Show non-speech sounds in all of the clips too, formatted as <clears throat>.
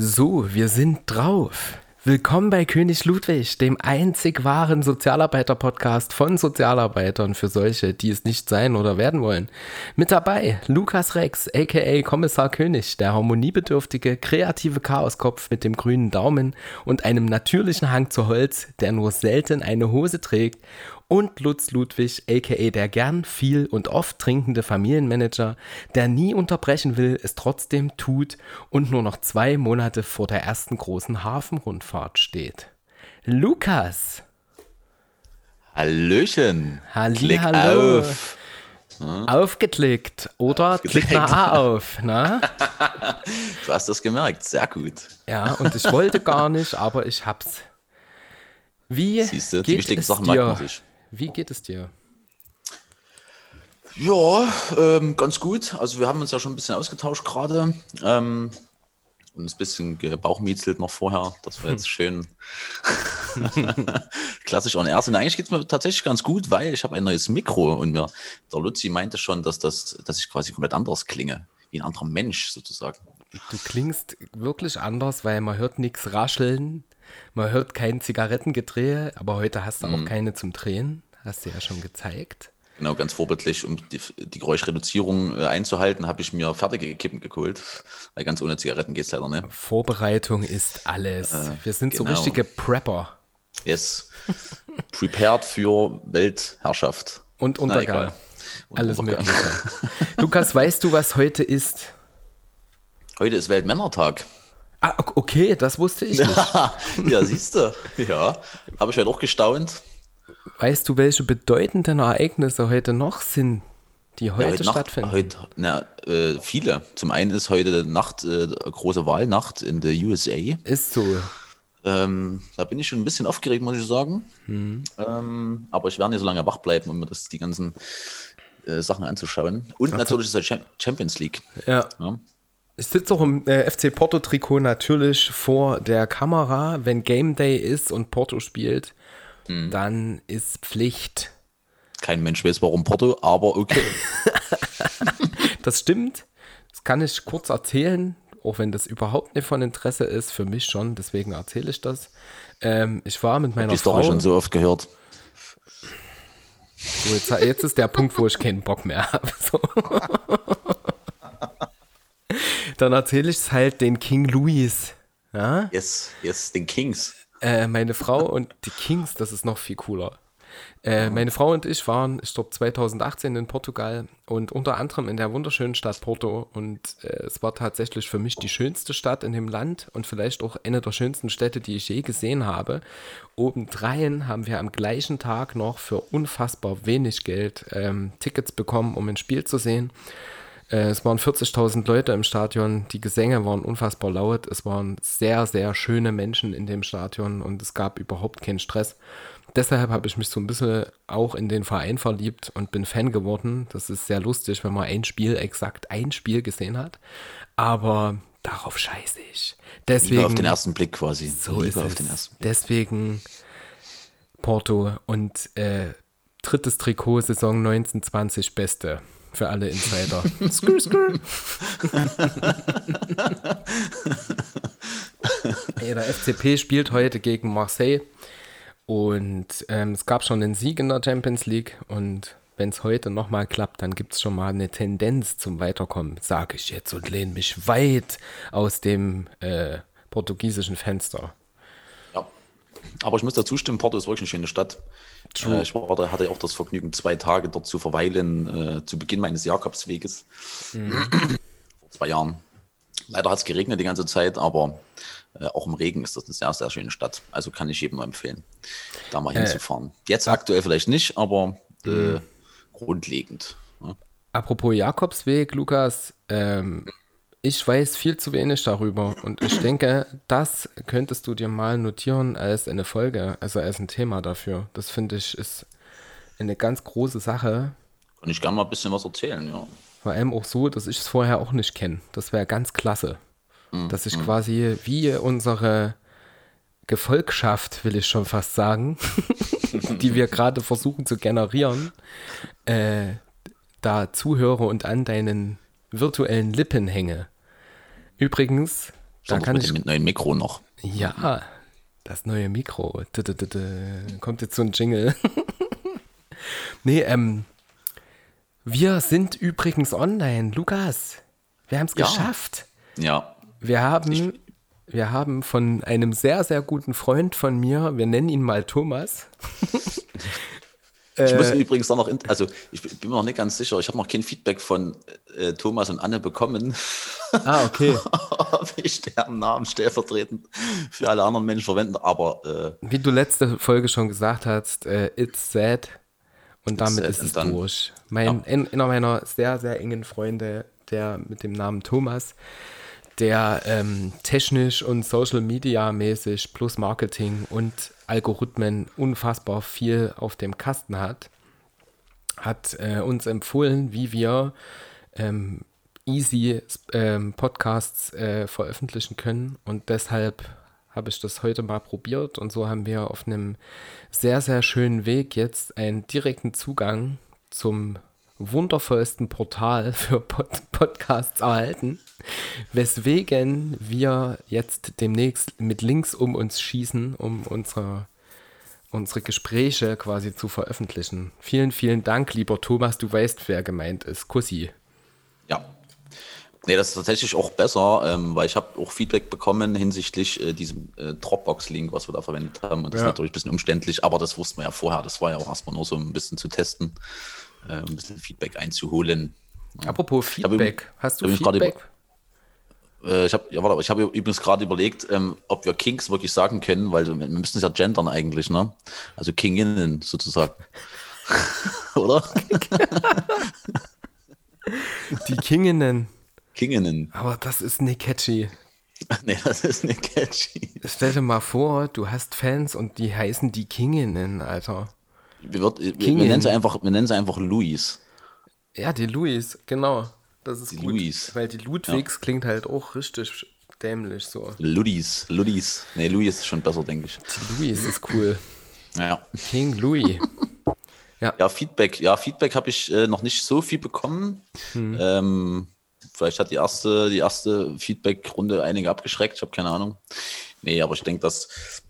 So, wir sind drauf. Willkommen bei König Ludwig, dem einzig wahren Sozialarbeiter-Podcast von Sozialarbeitern für solche, die es nicht sein oder werden wollen. Mit dabei Lukas Rex, aka Kommissar König, der harmoniebedürftige, kreative Chaoskopf mit dem grünen Daumen und einem natürlichen Hang zu Holz, der nur selten eine Hose trägt und Lutz Ludwig, aka der gern, viel und oft trinkende Familienmanager, der nie unterbrechen will, es trotzdem tut und nur noch zwei Monate vor der ersten großen Hafenrundfahrt steht. Lukas! Hallöchen! Halli, hallo! Auf. Aufgeklickt oder Aufgeklickt. klick mal A auf. Na? <laughs> du hast das gemerkt, sehr gut. Ja, und ich wollte gar nicht, aber ich hab's. Wie Siehste, geht die wichtigen es Sachen dir? sich. Wie geht es dir? Ja, ähm, ganz gut. Also wir haben uns ja schon ein bisschen ausgetauscht gerade. Ähm, und ein bisschen gebauchmietzelt noch vorher. Das war jetzt schön <laughs> klassisch on air. Und eigentlich geht es mir tatsächlich ganz gut, weil ich habe ein neues Mikro und mir, der Luzi meinte schon, dass, das, dass ich quasi komplett anders klinge. Wie ein anderer Mensch sozusagen. Du klingst wirklich anders, weil man hört nichts rascheln, man hört kein Zigarettengedrehe, aber heute hast du auch Mhm. keine zum Drehen. Hast du ja schon gezeigt. Genau, ganz vorbildlich, um die, die Geräuschreduzierung äh, einzuhalten, habe ich mir fertige Kippen geholt. Weil ganz ohne Zigaretten geht es leider nicht. Vorbereitung ist alles. Wir sind so genau. richtige Prepper Yes. <laughs> Prepared für Weltherrschaft. und Untergang. Und alles Untergang. Mögliche. <laughs> Lukas, weißt du, was heute ist? Heute ist Weltmännertag. Ah, ok- okay, das wusste ich nicht. <laughs> ja, siehst du. Ja, habe ich ja doch gestaunt. Weißt du, welche bedeutenden Ereignisse heute noch sind, die Ja, heute, Nacht- stattfinden? Heute, na, äh, viele. Zum einen ist heute Nacht, äh, große Wahlnacht in der USA. Ist so. Ähm, da bin ich schon ein bisschen aufgeregt, muss ich sagen. Mhm. Ähm, aber ich werde nicht so lange wach bleiben, um mir das, die ganzen äh, Sachen anzuschauen. Und natürlich ist es Cham- Champions League. Ja. Ja. Ich sitze auch im äh, FC Porto-Trikot natürlich vor der Kamera. Wenn Game Day ist und Porto spielt, Mhm. dann ist Pflicht. Kein Mensch weiß, warum Porto, aber okay. <laughs> <laughs> Das stimmt. Das kann ich kurz erzählen, auch wenn das überhaupt nicht von Interesse ist. Für mich schon, deswegen erzähle ich das. Ähm, ich war mit meiner Die Frau. Story schon so oft gehört. So, jetzt, jetzt ist der Punkt, wo ich keinen Bock mehr habe. So. <laughs> Dann erzähle ich es halt den King Louis. Ja? Yes, yes, den Kings. Äh, meine Frau und die Kings, das ist noch viel cooler. Äh, meine Frau und ich waren, ich glaube, 2018 in Portugal und unter anderem in der wunderschönen Stadt Porto. Und äh, es war tatsächlich für mich die schönste Stadt in dem Land und vielleicht auch eine der schönsten Städte, die ich je gesehen habe. Obendrein haben wir am gleichen Tag noch für unfassbar wenig Geld ähm, Tickets bekommen, um ein Spiel zu sehen. Äh, Es waren 40.000 Leute im Stadion. Die Gesänge waren unfassbar laut. Es waren sehr, sehr schöne Menschen in dem Stadion und es gab überhaupt keinen Stress. Deshalb habe ich mich so ein bisschen auch in den Verein verliebt und bin Fan geworden. Das ist sehr lustig, wenn man ein Spiel, exakt ein Spiel gesehen hat. Aber darauf scheiße ich. Deswegen, Liebe auf den ersten Blick quasi. so Liebe ist auf es. den ersten Blick. Deswegen Porto und äh, drittes Trikot Saison 1920 Beste für alle Insider. <laughs> skrr, skrr. <laughs> Ey, der FCP spielt heute gegen Marseille und ähm, es gab schon einen Sieg in der Champions League und wenn es heute nochmal klappt, dann gibt es schon mal eine Tendenz zum Weiterkommen, sage ich jetzt und lehne mich weit aus dem äh, portugiesischen Fenster. Aber ich muss dazu stimmen, Porto ist wirklich eine schöne Stadt. True. Äh, ich war da, hatte auch das Vergnügen, zwei Tage dort zu verweilen, äh, zu Beginn meines Jakobsweges. <clears throat> Vor zwei Jahren. Leider hat es geregnet die ganze Zeit, aber äh, auch im Regen ist das eine sehr, sehr schöne Stadt. Also kann ich jedem nur empfehlen, da mal hinzufahren. Jetzt aktuell vielleicht nicht, aber äh, grundlegend. Ja. Apropos Jakobsweg, Lukas, ähm, ich weiß viel zu wenig darüber und ich denke, das könntest du dir mal notieren als eine Folge, also als ein Thema dafür. Das finde ich ist eine ganz große Sache. Kann ich gerne mal ein bisschen was erzählen, ja. Vor allem auch so, dass ich es vorher auch nicht kenne. Das wäre ganz klasse. Dass ich quasi wie unsere Gefolgschaft, will ich schon fast sagen, <laughs> die wir gerade versuchen zu generieren, äh, da zuhöre und an deinen virtuellen Lippen hänge. Übrigens, Da kann mit ich, dem neuen Mikro noch. ja, das neue Mikro. Kommt jetzt so ein Jingle. <laughs> nee, ähm, wir sind übrigens online. Lukas, wir haben es Ja. geschafft. Ja, Wir haben, wir haben von einem sehr, sehr guten Freund von mir, wir nennen ihn mal Thomas. <laughs> ich muss Äh, übrigens auch noch, in, also ich bin mir noch nicht ganz sicher, ich habe noch kein Feedback von äh, Thomas und Anne bekommen, ah, okay. <laughs> ob ich deren Namen stellvertretend für alle anderen Menschen verwende, aber äh, Wie du letzte Folge schon gesagt hast, äh, it's sad. Und damit sad ist es done. durch. Mein, ein- einer meiner sehr, sehr engen Freunde, der mit dem Namen Thomas, der ähm, technisch und Social Media mäßig plus Marketing und Algorithmen unfassbar viel auf dem Kasten hat, hat äh, uns empfohlen, wie wir ähm, easy ähm, Podcasts äh, veröffentlichen können. Und deshalb habe ich das heute mal probiert. Und so haben wir auf einem sehr, sehr schönen Weg jetzt einen direkten Zugang zum wundervollsten Portal <laughs> für Pod Podcasts erhalten, weswegen wir jetzt demnächst mit Links um uns schießen, um unsere, unsere Gespräche quasi zu veröffentlichen. Vielen, vielen Dank, lieber Thomas, du weißt, wer gemeint ist. Kussi. ja. Nee, das ist tatsächlich auch besser, ähm, weil ich habe auch Feedback bekommen hinsichtlich äh, diesem äh, Dropbox-Link, was wir da verwendet haben. Und das Ja. ist natürlich ein bisschen umständlich, aber das wussten wir ja vorher. Das war ja auch erstmal nur so ein bisschen zu testen, äh, ein bisschen Feedback einzuholen. Apropos hab Feedback, hast du hab Feedback? Äh, ich habe ja, warte, ich habe übrigens gerade überlegt, ähm, ob wir Kings wirklich sagen können, weil wir müssen es ja gendern eigentlich, ne? Also Kinginnen sozusagen. <laughs> Oder? Die Kinginnen. Kinginnen. Aber das ist nicht catchy. <laughs> nee, das ist nicht catchy. Stell dir mal vor, du hast Fans und die heißen die Kinginnen, Alter. Wir, wird, wir, wir, nennen sie einfach, wir nennen sie einfach Louis. Ja, die Louis, genau. Das ist Die gut. Louis. Weil die Ludwigs klingt halt auch richtig dämlich so. Ludis, Ludis. Nee, Louis ist schon besser, denke ich. Die Louis ist cool. Ja. King Louis. <laughs> Ja, Feedback. Ja, Feedback habe ich äh, noch nicht so viel bekommen. Ähm, vielleicht hat die erste, die erste Feedback-Runde einige abgeschreckt. Ich habe keine Ahnung. Nee, aber ich denke, dass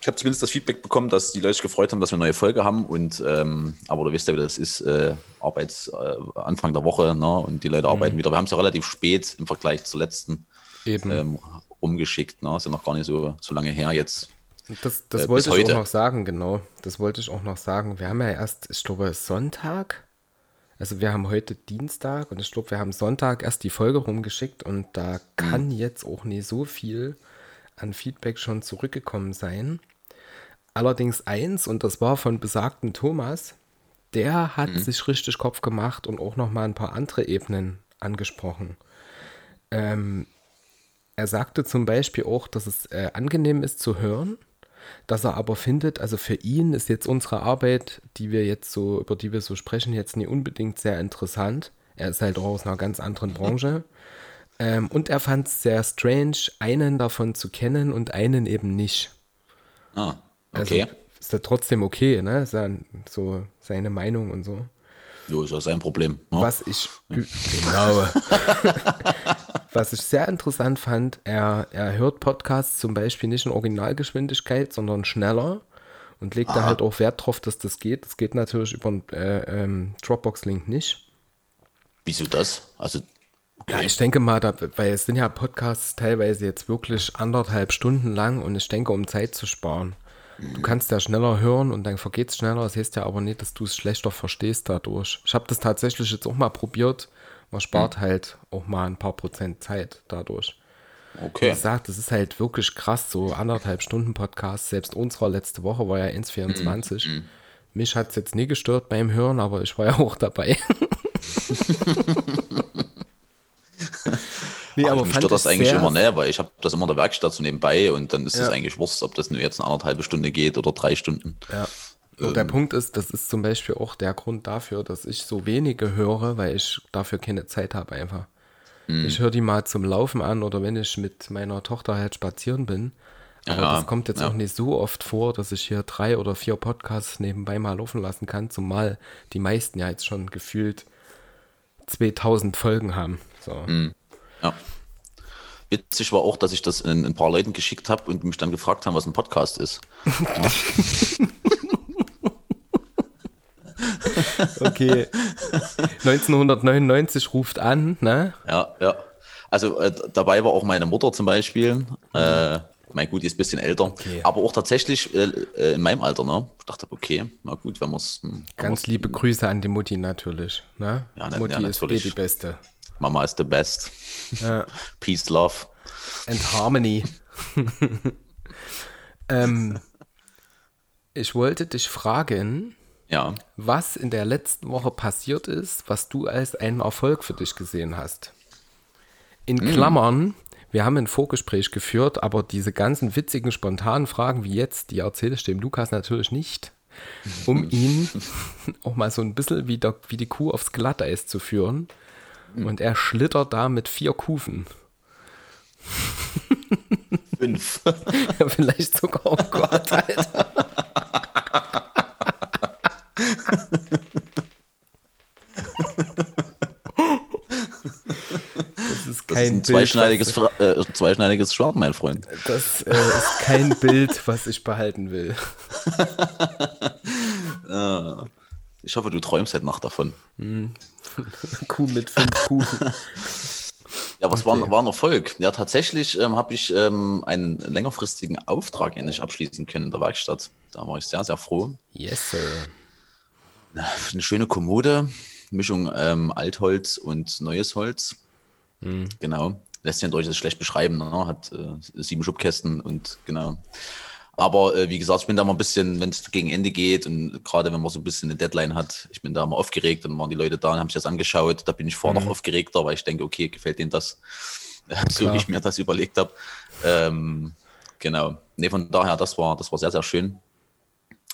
ich habe zumindest das Feedback bekommen, dass die Leute sich gefreut haben, dass wir eine neue Folge haben. Und ähm, aber du weißt ja, wie das ist, äh, Arbeits äh, Anfang der Woche, ne? Und die Leute arbeiten wieder. Wir haben es ja relativ spät im Vergleich zur letzten Eben. ähm, umgeschickt. Ne? Ist ja noch gar nicht so, so lange her jetzt. Das, das Äh, wollte ich heute. auch noch sagen, genau. Das wollte ich auch noch sagen. Wir haben ja erst, ich glaube, Sonntag. Also wir haben heute Dienstag und ich glaube, wir haben Sonntag erst die Folge rumgeschickt und da kann jetzt auch nicht so viel an Feedback schon zurückgekommen sein. Allerdings eins, und das war von besagten Thomas, der hat sich richtig Kopf gemacht und auch noch mal ein paar andere Ebenen angesprochen. Ähm, er sagte zum Beispiel auch, dass es äh, angenehm ist zu hören, dass er aber findet, also für ihn ist jetzt unsere Arbeit, die wir jetzt so, über die wir so sprechen, jetzt nicht unbedingt sehr interessant. Er ist halt auch aus einer ganz anderen Branche. <laughs> Ähm, und er fand es sehr strange, einen davon zu kennen und einen eben nicht. Ah, Also okay. ist ja trotzdem okay, ne? Ist ja so seine Meinung und so. Jo, ist ja sein Problem. Ne? Was ich genau. <laughs> <laughs> Was ich sehr interessant fand, er, er hört Podcasts zum Beispiel nicht in Originalgeschwindigkeit, sondern schneller und legt da halt auch Wert drauf, dass das geht. Das geht natürlich über einen äh, ähm, Dropbox-Link nicht. Wieso das? Also, Ja, ich denke mal, da, weil es sind ja Podcasts teilweise jetzt wirklich anderthalb Stunden lang und ich denke, um Zeit zu sparen. Du kannst ja schneller hören und dann vergeht es schneller. Das heißt ja aber nicht, dass du es schlechter verstehst dadurch. Ich habe das tatsächlich jetzt auch mal probiert. Man spart halt auch mal ein paar Prozent Zeit dadurch. Wie okay. gesagt, das ist halt wirklich krass, so anderthalb Stunden Podcast. Selbst unserer letzte Woche war ja 1,24. Mich hat es jetzt nie gestört beim Hören, aber ich war ja <laughs> auch dabei. <laughs> nee, aber mich fand stört das ich eigentlich immer, ne? Weil ich habe das immer in der Werkstatt so nebenbei und dann ist es Ja. eigentlich Wurst, ob das nur jetzt eine anderthalbe Stunde geht oder drei Stunden. Ja. Und der Punkt ist, das ist zum Beispiel auch der Grund dafür, dass ich so wenige höre, weil ich dafür keine Zeit habe einfach. Ich höre die mal zum Laufen an oder wenn ich mit meiner Tochter halt spazieren bin. Aber Ja, das kommt jetzt ja. auch nicht so oft vor, dass ich hier drei oder vier Podcasts nebenbei mal laufen lassen kann, zumal die meisten ja jetzt schon gefühlt 2000 Folgen haben. So. Ja. Witzig war auch, dass ich das in, ein paar Leuten geschickt habe und mich dann gefragt haben, was ein Podcast ist. <laughs> okay. 1999 ruft an, ne? Ja, ja. Also äh, dabei war auch meine Mutter zum Beispiel. Äh, mein gut, die ist ein bisschen älter, okay. aber auch tatsächlich äh, äh in meinem Alter, ne? Ich dachte, okay, na gut, wenn man es. Hm, Ganz liebe Grüße an die Mutti natürlich. Ne? Ja, Mutti ja, ist eh die Beste. Mama ist the best. Ja. <laughs> Peace, love. And harmony. <laughs> ähm, ich wollte dich fragen, ja. was in der letzten Woche passiert ist, was du als einen Erfolg für dich gesehen hast. In hm. Klammern, mm. wir haben ein Vorgespräch geführt, aber diese ganzen witzigen, spontanen Fragen wie jetzt, die erzähle ich dem Lukas natürlich nicht, um <laughs> ihn auch mal so ein bisschen wie, der, wie die Kuh aufs Glatteis zu führen. Und er schlittert da mit vier Kufen. Fünf. <laughs> ja, vielleicht sogar, oh Gott, Alter. Das ist kein das ist ein zweischneidiges, Bild, äh, zweischneidiges Schwert, mein Freund. Das äh, ist kein Bild, was ich behalten will. <laughs> ich hoffe, du träumst heute Nacht davon. Hm. <laughs> Kuh mit fünf Kuchen. Ja, was okay. war, war ein Erfolg? Ja, tatsächlich ähm, habe ich ähm, einen längerfristigen Auftrag endlich abschließen können in der Werkstatt. Da war ich sehr, sehr froh. Yes, sir. Eine schöne Kommode, Mischung ähm, Altholz und neues Holz. Mhm. Genau. Lässt sich natürlich schlecht beschreiben. Ne? Hat äh, sieben Schubkästen und genau. Aber äh, wie gesagt, ich bin da mal ein bisschen, wenn es gegen Ende geht und gerade wenn man so ein bisschen eine Deadline hat, ich bin da mal aufgeregt und waren die Leute da und haben sich das angeschaut. Da bin ich vorher mhm. noch aufgeregter, weil ich denke, okay, gefällt denen das, <laughs> so wie ich mir das überlegt habe. Ähm, genau. Nee, von daher, das war, das war sehr, sehr schön.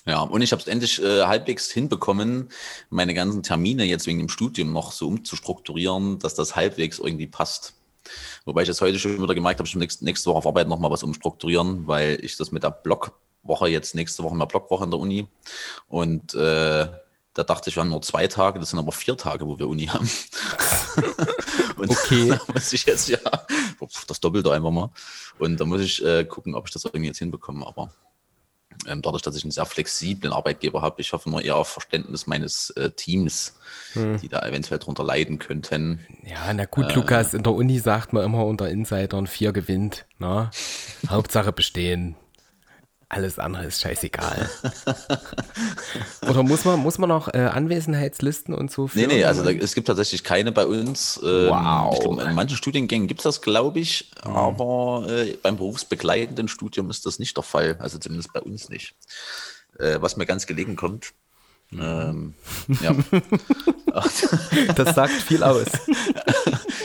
Ja, und ich habe es endlich äh, halbwegs hinbekommen, meine ganzen Termine jetzt wegen dem Studium noch so umzustrukturieren, dass das halbwegs irgendwie passt. Wobei ich jetzt heute schon wieder gemerkt habe, ich nächste, nächste Woche auf Arbeit nochmal was umstrukturieren, weil ich das mit der Blockwoche jetzt nächste Woche mehr Blockwoche in der Uni und äh, da dachte ich, wir haben nur zwei Tage, das sind aber vier Tage, wo wir Uni haben. <laughs> und okay. <laughs> da muss ich jetzt ja das Doppelte einfach mal. Und da muss ich äh, gucken, ob ich das irgendwie jetzt hinbekomme. Aber dadurch, dass ich einen sehr flexiblen Arbeitgeber habe, ich hoffe nur eher auf Verständnis meines äh, Teams, hm. die da eventuell drunter leiden könnten. Ja, na gut, äh, Lukas, in der Uni sagt man immer unter Insidern, vier gewinnt. Na? Ne? <laughs> Hauptsache bestehen. Alles andere ist scheißegal. <laughs> Oder muss man, muss man noch äh, Anwesenheitslisten und so führen? Nee, nee, also da, es gibt tatsächlich keine bei uns. Ähm, wow. Glaub, in manchen Studiengängen gibt es das, glaube ich, mhm. aber äh, beim berufsbegleitenden Studium ist das nicht der Fall. Also zumindest bei uns nicht. Äh, was mir ganz gelegen kommt. Ähm, ja. <laughs> das sagt viel aus. <laughs>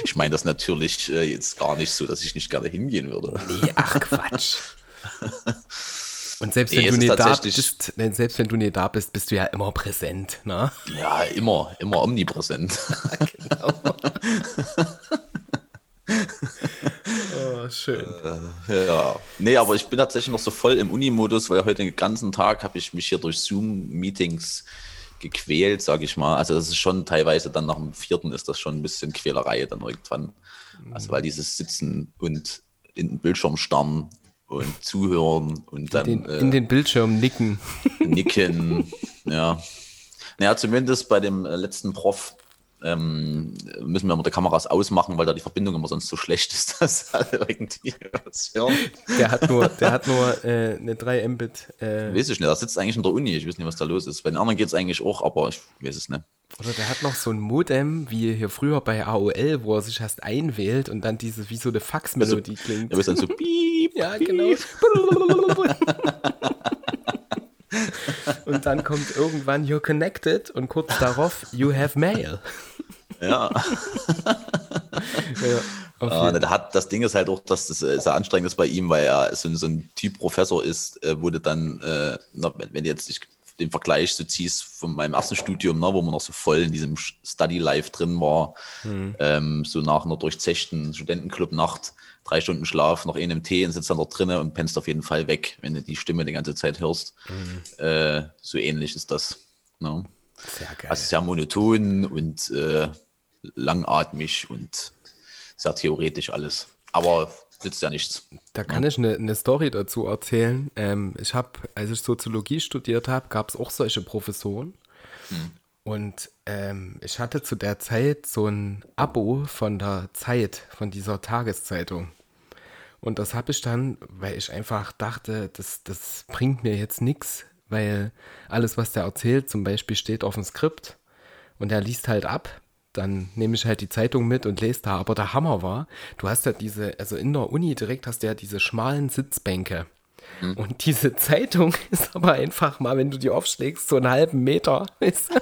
Ich meine das natürlich äh, jetzt gar nicht so, dass ich nicht gerne hingehen würde. Nee, ach Quatsch. Und selbst nee, wenn, du nicht da bist, selbst wenn du nicht da bist, bist du ja immer präsent, ne? Ja, immer, immer omnipräsent. <laughs> genau. oh, schön. Äh, ja. Nee, aber ich bin tatsächlich noch so voll im Uni-Modus, weil heute den ganzen Tag habe ich mich hier durch Zoom-Meetings gequält, sage ich mal. Also das ist schon teilweise dann nach dem vierten ist das schon ein bisschen Quälerei dann irgendwann. Also weil dieses Sitzen und in den Bildschirm starren und zuhören und dann. In den, äh, in den Bildschirm nicken. Nicken, ja. Naja, zumindest bei dem äh, letzten Prof ähm, müssen wir immer die Kameras ausmachen, weil da die Verbindung immer sonst so schlecht ist, <laughs> dass alle irgendwie was hören. Der hat nur, der hat nur äh, eine 3 Mbit. Äh, weiß ich nicht, der sitzt eigentlich in der Uni, ich weiß nicht, was da los ist. Bei den anderen geht es eigentlich auch, aber ich weiß es nicht. Oder der hat noch so ein Modem, wie hier früher bei AOL, wo er sich erst einwählt und dann diese, wie so eine Faxmelodie also, klingt. Ja, bist dann so <laughs> piep, Ja, genau. und dann kommt irgendwann You're connected und kurz darauf You have mail. Ja. <laughs> ja Ah, hat, das Ding ist halt auch, dass das sehr anstrengend ist bei ihm, weil er so, so ein Typ Professor ist, äh, du dann, äh, wenn du jetzt den Vergleich so ziehst von meinem ersten Studium, ne, wo man noch so voll in diesem Study Life drin war, mhm. ähm, so nach einer durchzechten Studentenclub-Nacht, drei Stunden Schlaf, noch einem Tee und sitzt dann dort drinnen und pennst auf jeden Fall weg, wenn du die Stimme die ganze Zeit hörst. Mhm. Äh, so ähnlich ist das. Ne? Sehr geil. Also sehr monoton und äh, langatmig und sehr theoretisch alles. Aber nützt ja nichts. Da kann ich eine, eine Story dazu erzählen. Ähm, ich habe, als ich Soziologie studiert habe, gab es auch solche Professoren. Und ähm, ich hatte zu der Zeit so ein Abo von der Zeit, von dieser Tageszeitung. Und das habe ich dann, weil ich einfach dachte, das, das bringt mir jetzt nichts, weil alles, was der erzählt, zum Beispiel steht auf dem Skript und er liest halt ab. Dann nehme ich halt die Zeitung mit und lese da. Aber der Hammer war, du hast ja diese, also in der Uni direkt hast du ja diese schmalen Sitzbänke. Und diese Zeitung <laughs> ist aber einfach mal, wenn du die aufschlägst, so einen halben Meter. Weißt du?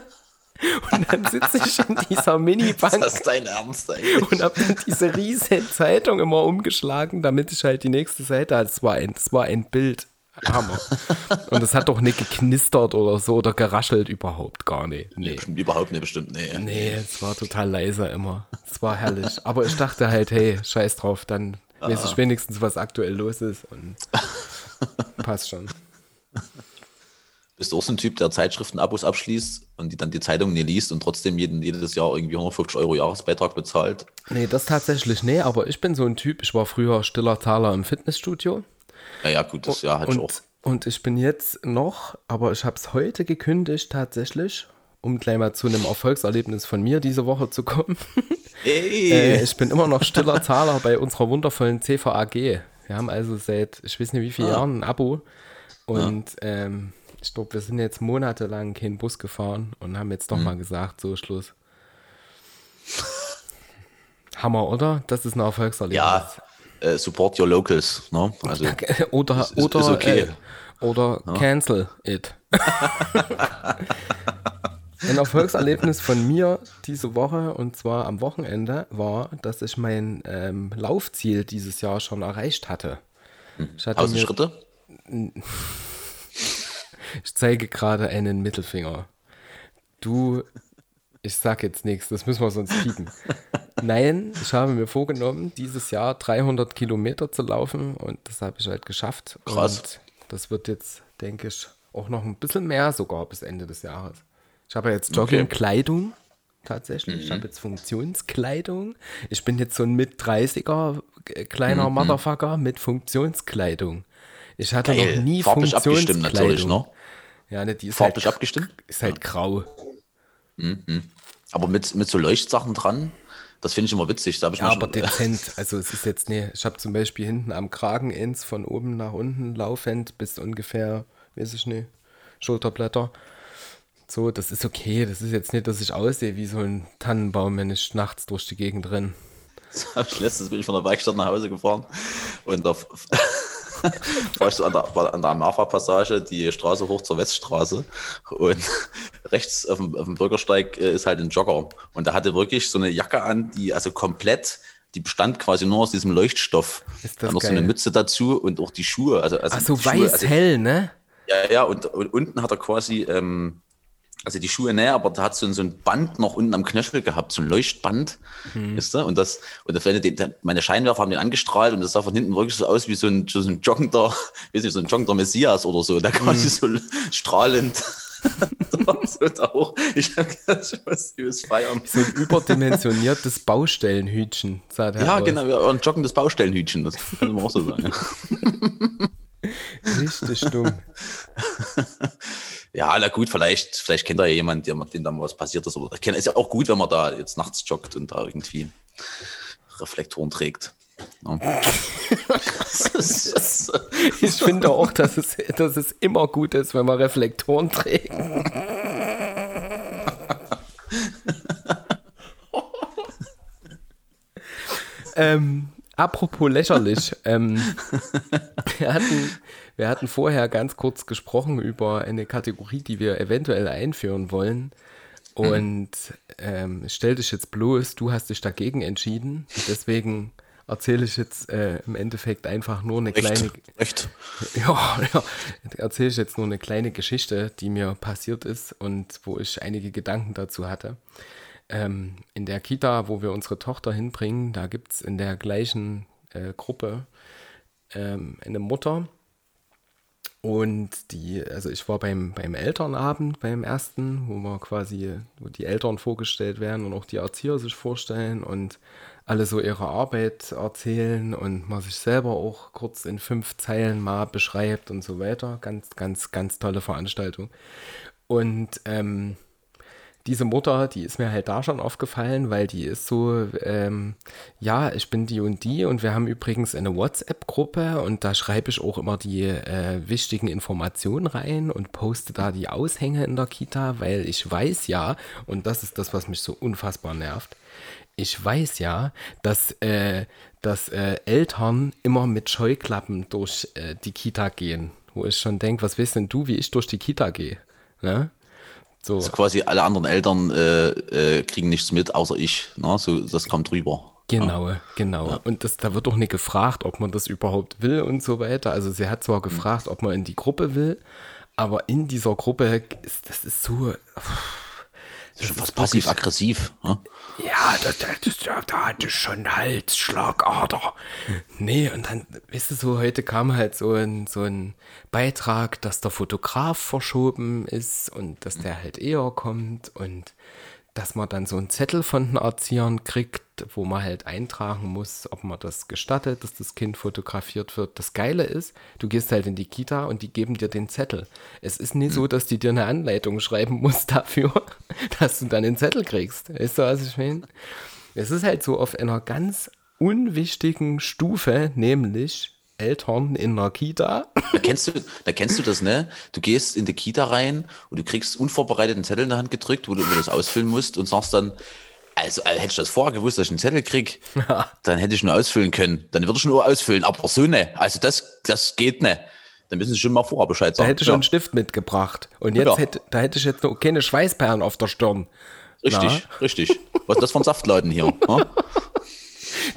Und dann sitze ich in dieser <laughs> Minibank Das ist dein Ernst eigentlich. und habe dann diese riesen Zeitung immer umgeschlagen, damit ich halt die nächste Seite hatte. Es war ein, es war ein Bild. Hammer. Und es hat doch nicht geknistert oder so oder geraschelt, überhaupt gar nicht. Nee. Überhaupt nicht bestimmt, nee. Nee, es war total leise immer. Es war herrlich. Aber ich dachte halt, hey, scheiß drauf, dann weiß ich wenigstens, was aktuell los ist und <laughs> passt schon. Bist du auch so ein Typ, der Zeitschriften-Abos abschließt und die dann die Zeitung nie liest und trotzdem jeden, jedes Jahr irgendwie 150 Euro Jahresbeitrag bezahlt? Nee, das tatsächlich nee, aber ich bin so ein Typ, ich war früher stiller Zahler im Fitnessstudio. Ja, ja, gut, das ja, hatte ich auch. Und, ich bin jetzt noch, aber ich habe es heute gekündigt tatsächlich, um gleich mal zu einem Erfolgserlebnis von mir diese Woche zu kommen. <laughs> Äh, ich bin immer noch stiller Zahler bei unserer wundervollen CVAG. Wir haben also seit, ich weiß nicht wie viele Jahren, ein Abo. Und ähm, ich glaube, wir sind jetzt monatelang keinen Bus gefahren und haben jetzt doch mal gesagt, so Schluss. Hammer, oder? Das ist ein Erfolgserlebnis. ja, äh, support your locals, ne? Also, <laughs> oder ist- oder, ist okay. äh, oder cancel it. <laughs> Ein Erfolgserlebnis von mir diese Woche und zwar am Wochenende war, dass ich mein ähm, Laufziel dieses Jahr schon erreicht hatte. Ich, hatte 1000 mir, Schritte? <laughs> ich zeige gerade einen Mittelfinger. Du, ich sag jetzt nichts, das müssen wir sonst piepen. Nein, ich habe mir vorgenommen, dieses Jahr 300 Kilometer zu laufen und das habe ich halt geschafft. Krass. Und das wird jetzt, denke ich, auch noch ein bisschen mehr sogar bis Ende des Jahres. Ich habe jetzt Joggingkleidung tatsächlich. Ich habe jetzt Funktionskleidung. Ich bin jetzt so ein mit 30er äh, kleiner Motherfucker mit Funktionskleidung. Ich hatte Geil. noch nie Farblich abgestimmt Funktionskleidung. natürlich, ne? Ja, ne, die ist Farblich halt, abgestimmt? ist halt grau. Aber mit, mit so Leuchtsachen dran, das finde ich immer witzig. Da ich Ja, aber <laughs> dezent. Also es ist jetzt, nee, ich habe zum Beispiel hinten am Kragen ins von oben nach unten laufend bis ungefähr, weiß ich nicht, Schulterblätter. So, das ist okay. Das ist jetzt nicht, dass ich aussehe wie so ein Tannenbaum, wenn ich nachts durch die Gegend renne. letztens bin ich von der Werkstatt nach Hause gefahren und da <laughs> <laughs> so an der, war an der Amarfa-Passage die Straße hoch zur Weststraße und <laughs> rechts auf dem, auf dem Bürgersteig äh, ist halt ein Jogger und der hatte wirklich so eine Jacke an, die also komplett, die bestand quasi nur aus diesem Leuchtstoff. Ist das Dann noch so eine geil. Mütze dazu und auch die Schuhe. Also, also Ach so, Schuhe, weiß also, hell, ne? Ja, ja, und, und unten hat er quasi, ähm, also die Schuhe näher, aber da hat so ein, so ein Band noch unten am Knöchel gehabt, so ein Leuchtband, Mhm. weißt du? Und das, und das, den, meine Scheinwerfer haben den angestrahlt und das sah von hinten wirklich so aus wie so ein, so ein joggender, <laughs> weiß nicht, so ein joggender Messias oder so, der quasi Mhm. so <laughs> strahlend <laughs> da, da. Ich gedacht, feiern. So ein überdimensioniertes Baustellenhütchen, sah der Ja, aus. genau, ja, ein joggendes Baustellenhütchen, das kann man auch so sagen. Richtig dumm. Ja, na gut, vielleicht, vielleicht kennt er ja jemanden, der, dem da mal was passiert ist. Aber ist ja auch gut, wenn man da jetzt nachts joggt und da irgendwie Reflektoren trägt. Das <laughs> ist- Ich finde auch, dass es, dass es immer gut ist, wenn man Reflektoren trägt. <laughs> ähm, apropos lächerlich. Ähm, wir, hatten, wir hatten vorher ganz kurz gesprochen über eine Kategorie, die wir eventuell einführen wollen. Und ähm, stell dich jetzt bloß, du hast dich dagegen entschieden. Deswegen erzähle ich jetzt äh, im Endeffekt einfach nur eine kleine, Echt, echt. <laughs> ja, ja, erzähle ich jetzt nur eine kleine Geschichte, die mir passiert ist und wo ich einige Gedanken dazu hatte. Ähm, in der Kita, wo wir unsere Tochter hinbringen, da gibt es in der gleichen äh, Gruppe ähm, eine Mutter Und die, also ich war beim, beim Elternabend, beim ersten, wo wir quasi, wo die Eltern vorgestellt werden und auch die Erzieher sich vorstellen und alle so ihre Arbeit erzählen und man sich selber auch kurz in fünf Zeilen mal beschreibt und so weiter. Ganz, ganz, ganz tolle Veranstaltung. Und ähm, diese Mutter, die ist mir halt da schon aufgefallen, weil die ist so, ähm, ja, ich bin die und die und wir haben übrigens eine WhatsApp-Gruppe und da schreibe ich auch immer die äh, wichtigen Informationen rein und poste da die Aushänge in der Kita, weil ich weiß ja, und das ist das, was mich so unfassbar nervt, ich weiß ja, dass, äh, dass äh, Eltern immer mit Scheuklappen durch äh, die Kita gehen, wo ich schon denke, was weißt denn du, wie ich durch die Kita gehe? Ne? So. Also quasi alle anderen Eltern äh, äh, kriegen nichts mit, außer ich. Ne? So, das kommt drüber. Genau, ja. genau. Ja. Und das, da wird doch nicht gefragt, ob man das überhaupt will und so weiter. Also sie hat zwar gefragt, ob man in die Gruppe will, aber in dieser Gruppe ist das ist so. Pff, das ist schon fast passiv-aggressiv. Ne? Ja, das, das, das, da hatte ich schon Halsschlagader. <laughs> Nee, und dann, weißt du, so heute kam halt so ein, so ein Beitrag, dass der Fotograf verschoben ist und dass der halt eher kommt und dass man dann so einen Zettel von den Erziehern kriegt, wo man halt eintragen muss, ob man das gestattet, dass das Kind fotografiert wird. Das Geile ist, du gehst halt in die Kita und die geben dir den Zettel. Es ist nicht so, dass die dir eine Anleitung schreiben <laughs> muss dafür, dass du dann den Zettel kriegst. Weißt du, was ich meine? Es ist halt so auf einer ganz unwichtigen Stufe, nämlich Eltern in einer Kita. Da kennst du, da kennst du das, ne? Du gehst in die Kita rein und du kriegst unvorbereitet einen Zettel in der Hand gedrückt, wo du das ausfüllen musst und sagst dann, also, also hätte ich das vorher gewusst, dass ich einen Zettel krieg, ja. dann hätte ich nur ausfüllen können. Dann würde ich nur ausfüllen, aber so ne. Also das, das geht ne. Dann müssen Sie schon mal vorher Bescheid sagen. Da hätte ich ja. schon einen Stift mitgebracht. Und jetzt ja. hätte, da hätte ich jetzt noch keine Schweißperlen auf der Stirn. Richtig, Na? richtig. Was ist das von Saftladen hier? <laughs>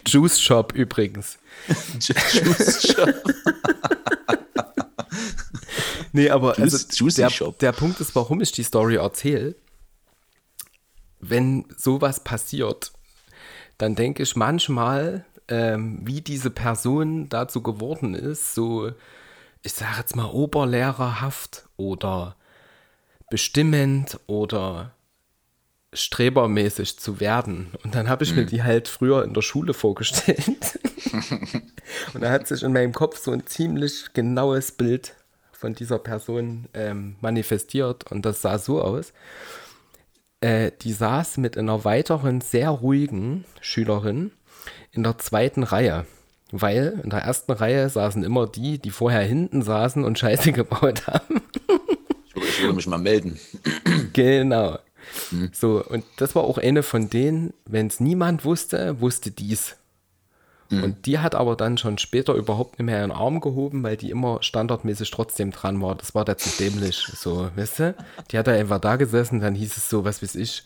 Juice Shop übrigens. Juice Shop. <laughs> nee, aber also der, der Punkt ist, warum ich die Story erzähle. Wenn sowas passiert, dann denke ich manchmal, ähm, wie diese Person dazu geworden ist, so, ich sage jetzt mal, oberlehrerhaft oder bestimmend oder strebermäßig zu werden. Und dann habe ich mhm. mir die halt früher in der Schule vorgestellt. <laughs> und da hat sich in meinem Kopf so ein ziemlich genaues Bild von dieser Person ähm, manifestiert. Und das sah so aus. Äh, die saß mit einer weiteren, sehr ruhigen Schülerin in der zweiten Reihe. Weil in der ersten Reihe saßen immer die, die vorher hinten saßen und Scheiße <laughs> gebaut haben. ich, würde, ich würde mich mal melden. Genau. Mhm. So, und das war auch eine von denen, wenn es niemand wusste, wusste dies. Mhm. Und die hat aber dann schon später überhaupt nicht mehr ihren Arm gehoben, weil die immer standardmäßig trotzdem dran war. Das war da zu dämlich. So, weißt du? Die hat da einfach da gesessen, dann hieß es so, was weiß ich,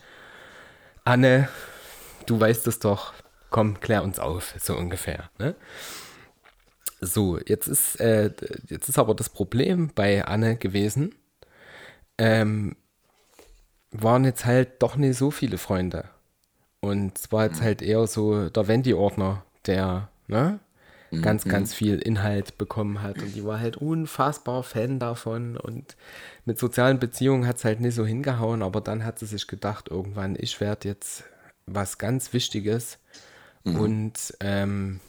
Anne, du weißt es doch, komm, klär uns auf, so ungefähr. Ne? So, jetzt ist, äh, jetzt ist aber das Problem bei Anne gewesen, ähm, waren jetzt halt doch nicht so viele Freunde. Und es war jetzt mhm. halt eher so der Wendy-Ordner, der ne, mhm. ganz, ganz viel Inhalt bekommen hat. Und die war halt unfassbar Fan davon. Und mit sozialen Beziehungen hat es halt nicht so hingehauen, aber dann hat sie sich gedacht, irgendwann, ich werde jetzt was ganz Wichtiges mhm. und ähm,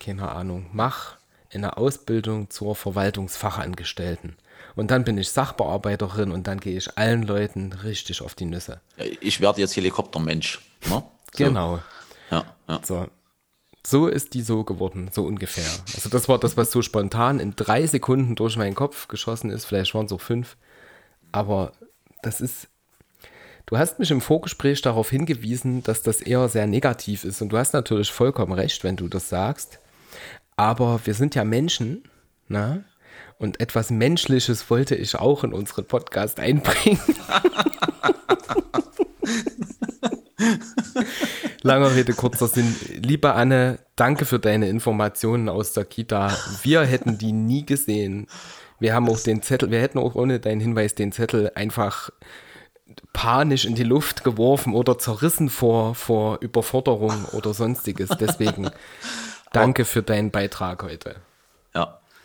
keine Ahnung, mach eine Ausbildung zur Verwaltungsfachangestellten. Und dann bin ich Sachbearbeiterin und dann gehe ich allen Leuten richtig auf die Nüsse. Ich werde jetzt Helikoptermensch. Ne? So. Genau. Ja, ja. So. so ist die so geworden, so ungefähr. Also das war das, was so spontan in drei Sekunden durch meinen Kopf geschossen ist. Vielleicht waren es so fünf. Aber das ist Du hast mich im Vorgespräch darauf hingewiesen, dass das eher sehr negativ ist. Und du hast natürlich vollkommen recht, wenn du das sagst. Aber wir sind ja Menschen, na? Und etwas Menschliches wollte ich auch in unseren Podcast einbringen. <laughs> Langer Rede, kurzer Sinn. Liebe Anne, danke für deine Informationen aus der Kita. Wir hätten die nie gesehen. Wir haben auch den Zettel, wir hätten auch ohne deinen Hinweis den Zettel einfach panisch in die Luft geworfen oder zerrissen vor, vor Überforderung oder sonstiges. Deswegen <laughs> danke für deinen Beitrag heute.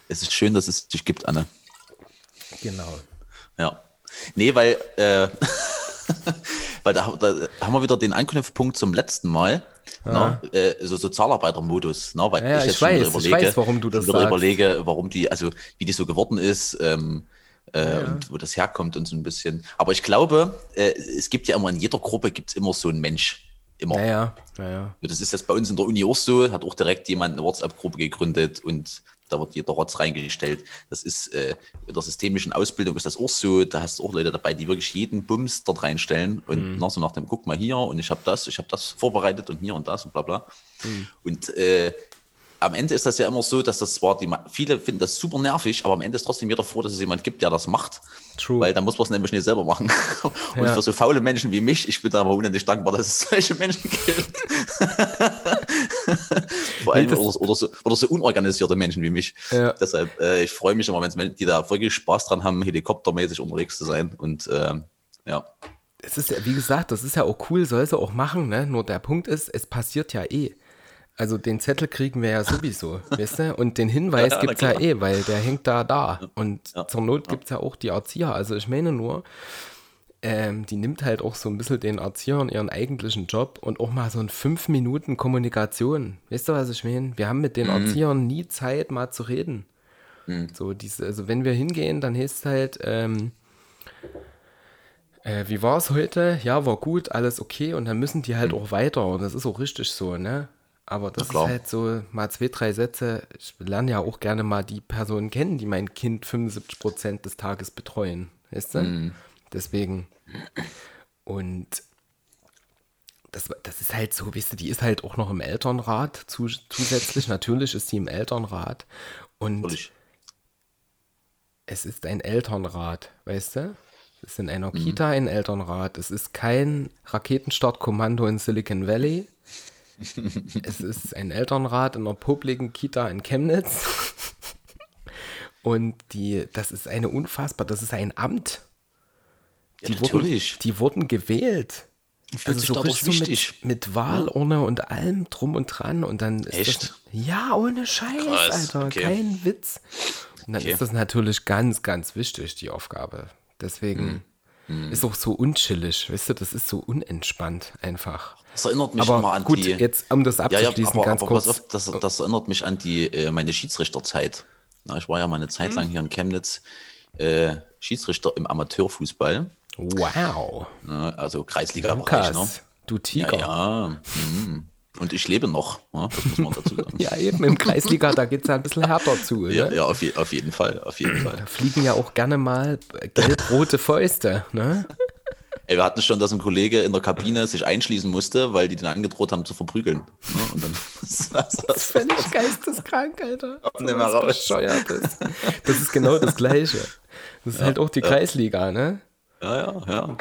Es ist schön, dass es dich gibt, Anne. Genau. Ja. Nee, weil, äh, <laughs> weil da, da, haben wir wieder den Anknüpfpunkt zum letzten Mal. Ja. Ne? Äh, so Sozialarbeitermodus. Ne? Weil ja, ich, ich weiß, ich weiß, warum du das sagst. überlege, warum die, also wie die so geworden ist. Ähm, äh, ja. und wo das herkommt und so ein bisschen. Aber ich glaube, äh, es gibt ja immer in jeder Gruppe gibt es immer so einen Mensch. Immer. Ja, ja. ja, Das ist jetzt bei uns in der Uni auch so, hat auch direkt jemand eine WhatsApp-Gruppe gegründet und da wird jeder Rotz reingestellt. Das ist äh, in der systemischen Ausbildung ist das auch so. Da hast du auch Leute dabei, die wirklich jeden Bums dort reinstellen und mhm. nach so nach dem, guck mal hier und ich habe das, ich habe das vorbereitet und hier und das und bla bla. Mhm. Und äh, am Ende ist das ja immer so, dass das zwar die, viele finden das super nervig, aber am Ende ist trotzdem jeder froh, dass es jemand gibt, der das macht. True. Weil dann muss man es nämlich nicht selber machen. <laughs> Und ja. für so faule Menschen wie mich, ich bin da aber unendlich dankbar, dass es <laughs> solche Menschen gibt. <laughs> Vor allem oder, oder, so, oder so unorganisierte Menschen wie mich. Ja. Deshalb, äh, ich freue mich immer, wenn die da wirklich Spaß dran haben, helikoptermäßig unterwegs zu sein. Und äh, ja. Es ist ja, wie gesagt, das ist ja auch cool, soll sie auch machen, ne? Nur der Punkt ist, es passiert ja eh. Also den Zettel kriegen wir ja sowieso, <laughs> weißt du? Und den Hinweis ja, gibt es ja eh, weil der hängt da da. Und ja, zur Not gibt es ja auch die Erzieher. Also ich meine nur, ähm, die nimmt halt auch so ein bisschen den Erziehern ihren eigentlichen Job und auch mal so ein fünf Minuten Kommunikation. Weißt du, was ich meine? Wir haben mit den mhm. Erziehern nie Zeit, mal zu reden. Mhm. So diese, also wenn wir hingehen, dann heißt es halt, ähm, äh, wie war es heute? Ja, war gut, alles okay. Und dann müssen die halt mhm. auch weiter. Und das ist auch richtig so, ne? Aber das ist halt so mal zwei, drei Sätze. Ich lerne ja auch gerne mal die Personen kennen, die mein Kind 75 Prozent des Tages betreuen. Weißt du? Mm. Deswegen. Und das, das ist halt so, weißt du, die ist halt auch noch im Elternrat zu, zusätzlich. Natürlich ist sie im Elternrat. Und Natürlich. es ist ein Elternrat, weißt du? Es ist in einer mhm. Kita ein Elternrat. Es ist kein Raketenstartkommando in Silicon Valley es ist ein Elternrat in einer publiken Kita in Chemnitz. Und die, das ist eine unfassbar, das ist ein Amt. Die, ja, wurden, die wurden gewählt. Also so richtig mit, mit Wahlurne und allem drum und dran. Und dann ist Echt? Das, ja, ohne Scheiß, Krass, Alter. Okay. Kein Witz. Und dann okay. ist das natürlich ganz, ganz wichtig, die Aufgabe. Deswegen hm. ist auch so unchillig, weißt du, das ist so unentspannt einfach. Das erinnert mich aber immer an gut, die. Jetzt, um das abzuschließen, ja, ja, aber, ganz aber kurz. Auf, das, das, erinnert mich an die äh, meine Schiedsrichterzeit. Na, ich war ja mal eine Zeit hm. lang hier in Chemnitz äh, Schiedsrichter im Amateurfußball. Wow. Na, also Kreisliga-Bereich. Ne? Du Tiger. Ja, ja. Hm. Und ich lebe noch, ne? das muss man dazu sagen. <laughs> ja, eben im Kreisliga, da geht es ja ein bisschen härter zu. <laughs> Ja, ja auf, je, auf, jeden Fall, auf jeden Fall. Da fliegen ja auch gerne mal gelb-rote Fäuste, ne? Ey, wir hatten schon, dass ein Kollege in der Kabine sich einschließen musste, weil die den angedroht haben zu verprügeln. Ne? Und dann, <laughs> das, das, das ist völlig geisteskrank, Alter. Nicht mehr raus. Ist. <laughs> Das ist genau das Gleiche. Das ist ja, halt auch die ja. Kreisliga, ne? Ja, ja, ja.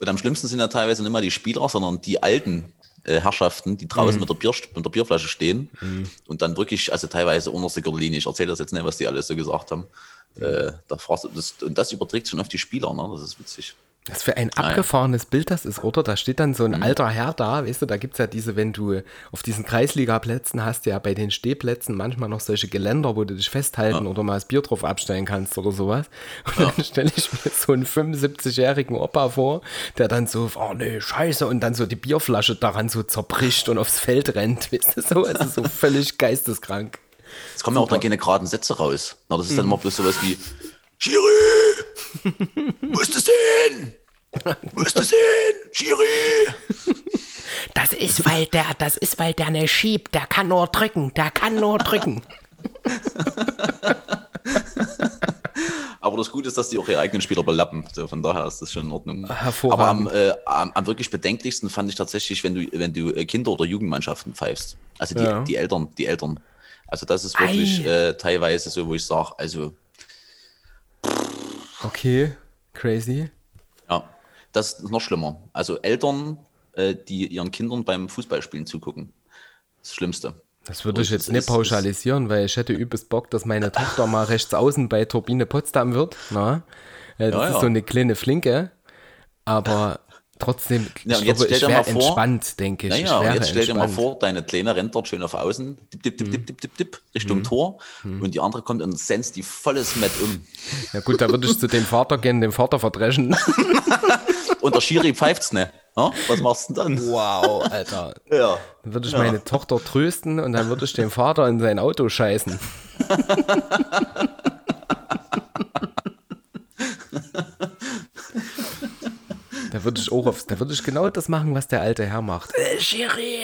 Und am schlimmsten sind ja teilweise nicht mal die Spieler, sondern die alten äh, Herrschaften, die draußen mhm. mit, der Bier, mit der Bierflasche stehen mhm. und dann wirklich, also teilweise unterste Gürtellinie, ich erzähle das jetzt nicht, was die alles so gesagt haben. Mhm. Äh, da fragst du, das, und das überträgt schon auf die Spieler, ne? das ist witzig. Was für ein abgefahrenes Bild das ist, oder? Da steht dann so ein mhm. alter Herr da, weißt du, da gibt es ja diese, wenn du auf diesen Kreisliga-Plätzen hast, ja bei den Stehplätzen manchmal noch solche Geländer, wo du dich festhalten ja. oder mal das Bier drauf abstellen kannst oder sowas. Und ja. dann stelle ich mir so einen 75-jährigen Opa vor, der dann so, oh nee, scheiße, und dann so die Bierflasche daran so zerbricht und aufs Feld rennt, weißt du, so, also so <laughs> völlig geisteskrank. Es kommen ja auch dann keine geraden Sätze raus. Na, das ist dann mhm. immer bloß sowas wie, Schiri! Wo ist das hin? Wo ist das hin? Schiri! Das ist, weil der, das ist, weil der ne schiebt. Der kann nur drücken. Der kann nur drücken. Aber das Gute ist, dass die auch ihre eigenen Spieler belappen. So, von daher ist das schon in Ordnung. Aber am, äh, am, am, wirklich bedenklichsten fand ich tatsächlich, wenn du, wenn du äh, Kinder- oder Jugendmannschaften pfeifst. Also die, ja. die Eltern, die Eltern. Also das ist wirklich äh, teilweise so, wo ich sage, also Okay, crazy. Ja, das ist noch schlimmer. Also Eltern, äh, die ihren Kindern beim Fußballspielen zugucken. Das Schlimmste. Das würde ich jetzt nicht pauschalisieren, weil ich hätte übelst Bock, dass meine Tochter mal rechts außen bei Turbine Potsdam wird. Na? Äh, das ja, ist ja. so eine kleine Flinke. Aber trotzdem, Ja, ich glaube, stell ich dir wäre mal vor- entspannt, denke ich. ich Naja, und wäre jetzt stell dir mal entspannt. vor, deine Kleine rennt dort schön auf Außen, dip, dip, dip, dip, dip, dip, dip, Richtung Tor und die andere kommt und senzt die volles Met um. Ja gut, da würde ich zu dem Vater gehen, den Vater verdreschen. <laughs> Und der Schiri pfeift's ne? Ja? Was machst du denn dann? Wow, Alter. <laughs> Ja. Dann würde ich meine Tochter trösten und dann würde ich den Vater in sein Auto scheißen. <laughs> da würde ich auch aufs, da würde ich genau das machen, was der alte Herr macht. Äh, Schiri,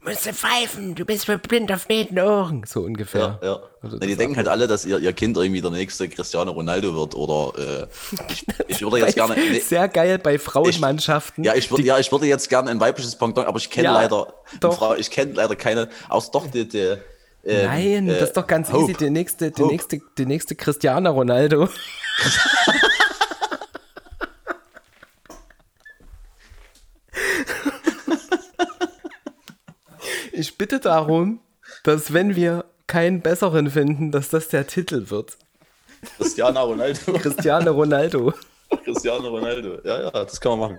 musst du pfeifen, du bist blind auf beiden Ohren. So ungefähr. Ja, ja. Na, die das denken halt alle, dass ihr, ihr Kind irgendwie der nächste Cristiano Ronaldo wird oder äh, ich, ich würde jetzt <laughs> gerne. Nee, Sehr geil bei Frauenmannschaften. ja, ich würde, ja, ich würde jetzt gerne ein weibliches Pendant, aber ich kenne Ja, leider. Frau, ich kenne leider keine, außer doch die, die ähm, Nein, äh, das ist doch ganz Hope. easy. Die nächste, die Hope. nächste, die nächste Cristiano Ronaldo. <laughs> ich bitte darum, dass wenn wir keinen besseren finden, dass das der Titel wird. Cristiano Ronaldo. Cristiano Ronaldo. Cristiano Ronaldo. Ja, ja, das kann man machen.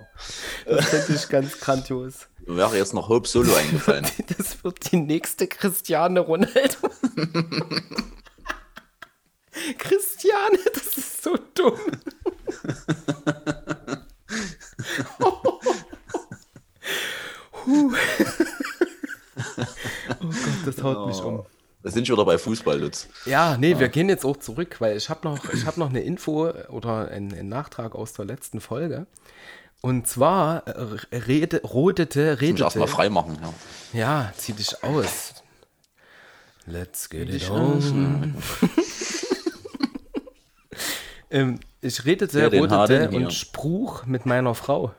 Das finde ich ganz grandios. Mir wäre jetzt noch Hope Solo eingefallen. <laughs> Das wird die nächste Christiane Ronaldo. <laughs> Christiane, das ist so dumm. <laughs> Huh. Oh Gott, das haut mich um. Wir sind schon wieder bei Fußball, Lutz. Ja, nee, wir gehen jetzt auch zurück, weil ich habe noch, ich hab noch eine Info oder einen, einen Nachtrag aus der letzten Folge. Und zwar äh, rede, rodete, Ich muss erstmal redete. frei machen. Ja. Ja, zieh dich aus. Let's get it on. <laughs> ähm, ich redete, den rodete und spruch mit meiner Frau.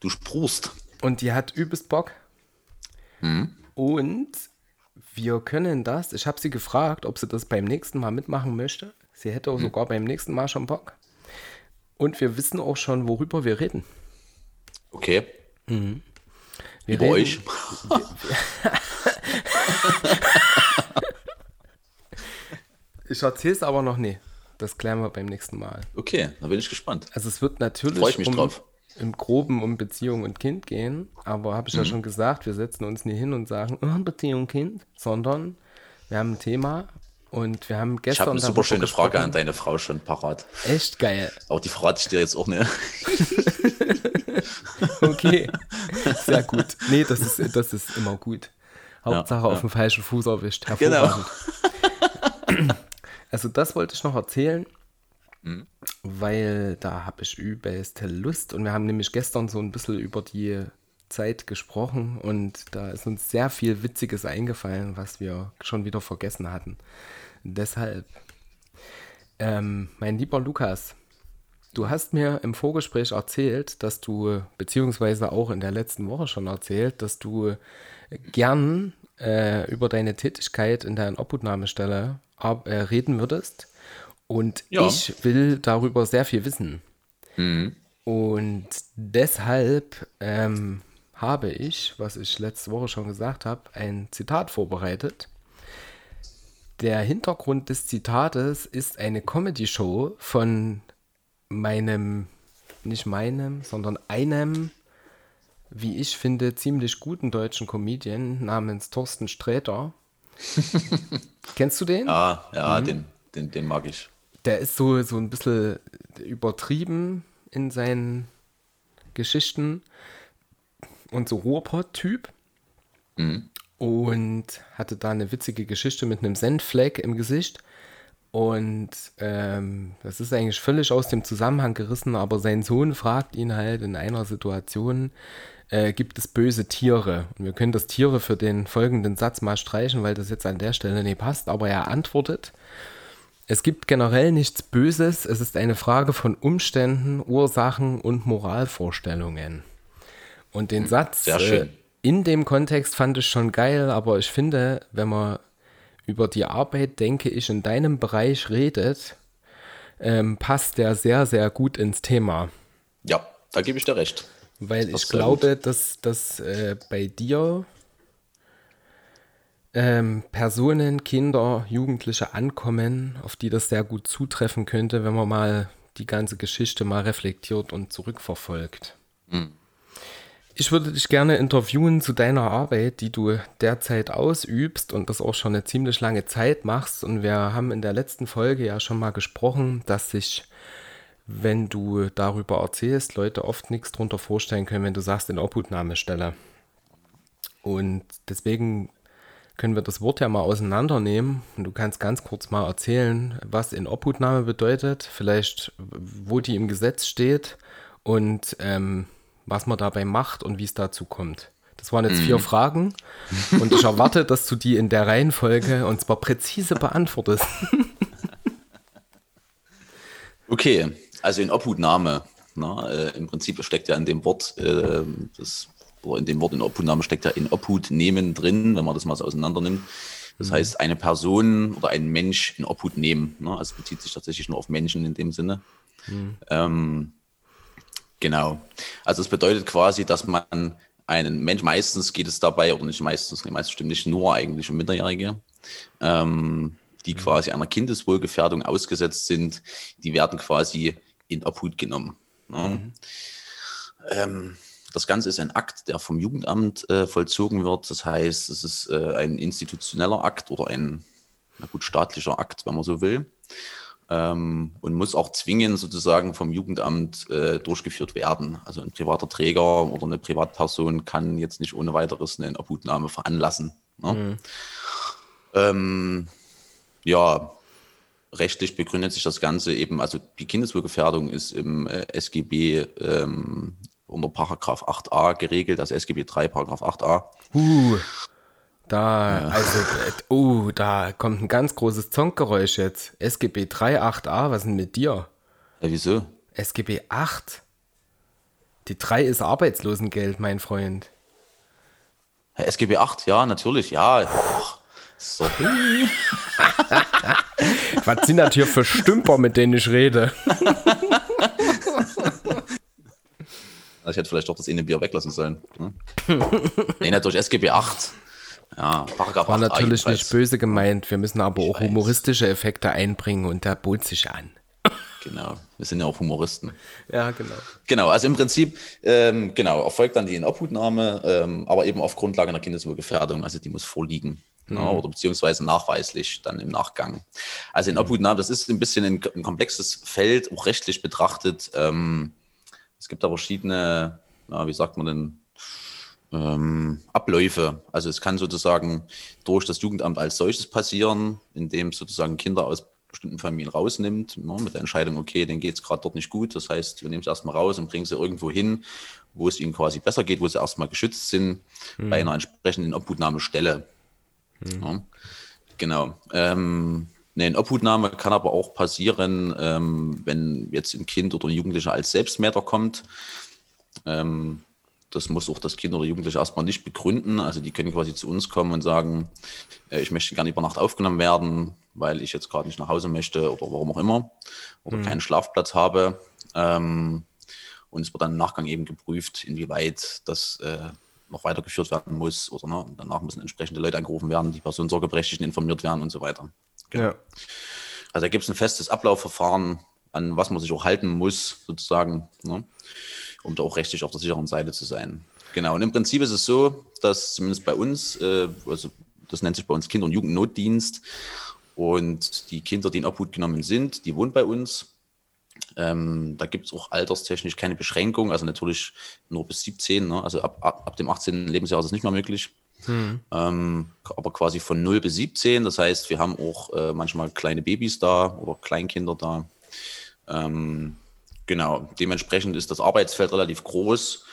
Du sprust. Und die hat übelst Bock. Hm? Und wir können das. Ich habe sie gefragt, ob sie das beim nächsten Mal mitmachen möchte. Sie hätte Hm. auch sogar beim nächsten Mal schon Bock. Und wir wissen auch schon, worüber wir reden. Okay. Wir Über reden, euch. <laughs> Ich erzähle es aber noch nie. Das klären wir beim nächsten Mal. Okay, da bin ich gespannt. Also es wird natürlich Freu ich mich um, drauf. Im Groben um Beziehung und Kind gehen, aber habe ich Mhm. ja schon gesagt, wir setzen uns nie hin und sagen, oh, Beziehung, Kind, sondern wir haben ein Thema und wir haben Ich gestern habe eine super schöne Frage an gesprochen. deine Frau schon parat. Echt geil. Aber die verrate ich dir jetzt auch nicht. <laughs> Okay. Sehr gut. Nee, das ist, das ist immer gut. Hauptsache auf dem falschen Fuß erwischt. Genau. <laughs> Also das wollte ich noch erzählen, Mhm. weil da habe ich übelst Lust und wir haben nämlich gestern so ein bisschen über die Zeit gesprochen und da ist uns sehr viel Witziges eingefallen, was wir schon wieder vergessen hatten. Deshalb, ähm, mein lieber Lukas, du hast mir im Vorgespräch erzählt, dass du, beziehungsweise auch in der letzten Woche schon erzählt, dass du gern äh, über deine Tätigkeit in der Obhutnahmestelle äh, reden würdest. Und Ja. ich will darüber sehr viel wissen. Und deshalb ähm, habe ich, was ich letzte Woche schon gesagt habe, ein Zitat vorbereitet. Der Hintergrund des Zitates ist eine Comedy-Show von meinem, nicht meinem, sondern einem, wie ich finde, ziemlich guten deutschen Comedian namens Thorsten Sträter. <laughs> Kennst du den? Ja, ja, Mhm. den, den, den mag ich. Der ist so, so ein bisschen übertrieben in seinen Geschichten und so Ruhrpott-Typ. Und hatte da eine witzige Geschichte mit einem Senfleck im Gesicht. Und ähm, das ist eigentlich völlig aus dem Zusammenhang gerissen, aber sein Sohn fragt ihn halt in einer Situation, äh, gibt es böse Tiere? Und wir können das Tiere für den folgenden Satz mal streichen, weil das jetzt an der Stelle nicht passt, aber er antwortet, es gibt generell nichts Böses, es ist eine Frage von Umständen, Ursachen und Moralvorstellungen. Und den Satz Sehr schön. Äh, in dem Kontext fand ich schon geil, aber ich finde, wenn man über die Arbeit, denke ich, in deinem Bereich redet, ähm, passt der sehr, sehr gut ins Thema. Ja, da gebe ich dir recht. Weil Das ich glaube, dass, dass äh, bei dir ähm, Personen, Kinder, Jugendliche ankommen, auf die das sehr gut zutreffen könnte, wenn man mal die ganze Geschichte mal reflektiert und zurückverfolgt. Hm. Ich würde dich gerne interviewen zu deiner Arbeit, die du derzeit ausübst und das auch schon eine ziemlich lange Zeit machst. Und wir haben in der letzten Folge ja schon mal gesprochen, dass sich, wenn du darüber erzählst, Leute oft nichts darunter vorstellen können, wenn du sagst, in Obhutnahmestelle. Und deswegen können wir das Wort ja mal auseinandernehmen. Und du kannst ganz kurz mal erzählen, was in Obhutnahme bedeutet, vielleicht wo die im Gesetz steht und ähm, was man dabei macht und wie es dazu kommt. Das waren jetzt vier mhm. Fragen und ich erwarte, dass du die in der Reihenfolge und zwar präzise beantwortest. <laughs> okay, also in Obhutnahme. Na, äh, Im Prinzip steckt ja in dem Wort, äh, das, oder in dem Wort in Obhutnahme steckt ja in Obhut nehmen drin, wenn man das mal so auseinander nimmt. Das mhm. heißt, eine Person oder ein Mensch in Obhut nehmen. Ne? Also bezieht sich tatsächlich nur auf Menschen in dem Sinne. Mhm. Ähm, Genau. Also es bedeutet quasi, dass man einen Mensch, meistens geht es dabei, oder nicht meistens, meistens stimmt nicht nur eigentlich um Minderjährige, ähm, die mhm. quasi einer Kindeswohlgefährdung ausgesetzt sind, die werden quasi in Obhut genommen. Ne? Mhm. Ähm, das Ganze ist ein Akt, der vom Jugendamt äh, vollzogen wird. Das heißt, es ist äh, ein institutioneller Akt oder ein na gut, staatlicher Akt, wenn man so will ähm, und muss auch zwingend sozusagen vom Jugendamt äh, durchgeführt werden. Also ein privater Träger oder eine Privatperson kann jetzt nicht ohne weiteres eine Obhutnahme veranlassen. Ne? Mhm. Ähm, ja, rechtlich begründet sich das Ganze eben, also die Kindeswohlgefährdung ist im äh, SGB ähm, unter Paragraph 8a geregelt, also SGB 3, Paragraph 8a. Uh. Da, ja. also, oh, da kommt ein ganz großes Zonkgeräusch jetzt. SGB 38a, was ist denn mit dir? Ja, wieso? SGB 8. Die 3 ist Arbeitslosengeld, mein Freund. Ja, SGB 8, ja, natürlich, ja. Sorry. <laughs> was sind das hier für Stümper, mit denen ich rede? <laughs> ich hätte vielleicht doch das eine Bier weglassen sollen. Hm? <laughs> nee, natürlich SGB 8. Ja, Paragraph War natürlich nicht böse gemeint. Wir müssen aber auch humoristische Effekte einbringen und der bot sich an. Genau, wir sind ja auch Humoristen. Ja, genau. Genau, also im Prinzip, ähm, genau, erfolgt dann die Inobhutnahme, ähm, aber eben auf Grundlage einer Kindeswohlgefährdung, also die muss vorliegen. Mhm. Ja, oder beziehungsweise nachweislich dann im Nachgang. Also in Obhutnahme, das ist ein bisschen ein, ein komplexes Feld, auch rechtlich betrachtet. Ähm, es gibt da verschiedene, na, wie sagt man denn, ähm, Abläufe. Also es kann sozusagen durch das Jugendamt als solches passieren, indem es sozusagen Kinder aus bestimmten Familien rausnimmt, ne, mit der Entscheidung, okay, denen geht es gerade dort nicht gut. Das heißt, wir nehmen sie erstmal raus und bringen sie irgendwo hin, wo es ihnen quasi besser geht, wo sie erstmal geschützt sind, mhm. bei einer entsprechenden Obhutnahmestelle. Mhm. Ja, genau. Ähm, eine Obhutnahme kann aber auch passieren, ähm, wenn jetzt ein Kind oder ein Jugendlicher als Selbstmäter kommt. Ähm, das muss auch das Kind oder Jugendliche erstmal nicht begründen. Also die können quasi zu uns kommen und sagen, äh, ich möchte gerne über Nacht aufgenommen werden, weil ich jetzt gerade nicht nach Hause möchte oder warum auch immer oder mhm. keinen Schlafplatz habe. Ähm, und es wird dann im Nachgang eben geprüft, inwieweit das äh, noch weitergeführt werden muss oder ne, danach müssen entsprechende Leute angerufen werden, die Personensorgeberechtigten informiert werden und so weiter. Genau. Ja. Also da gibt es ein festes Ablaufverfahren, an was man sich auch halten muss, sozusagen. Ne? um da auch rechtlich auf der sicheren Seite zu sein. Genau, und im Prinzip ist es so, dass zumindest bei uns, äh, also das nennt sich bei uns Kinder- und Jugendnotdienst, und die Kinder, die in Obhut genommen sind, die wohnen bei uns. Ähm, da gibt es auch alterstechnisch keine Beschränkung, also natürlich nur bis 17, ne? also ab, ab, ab, dem 18. Lebensjahr ist es nicht mehr möglich. Hm. Ähm, aber quasi von 0 bis 17, das heißt, wir haben auch äh, manchmal kleine Babys da oder Kleinkinder da. Ähm, Genau, dementsprechend ist das Arbeitsfeld relativ groß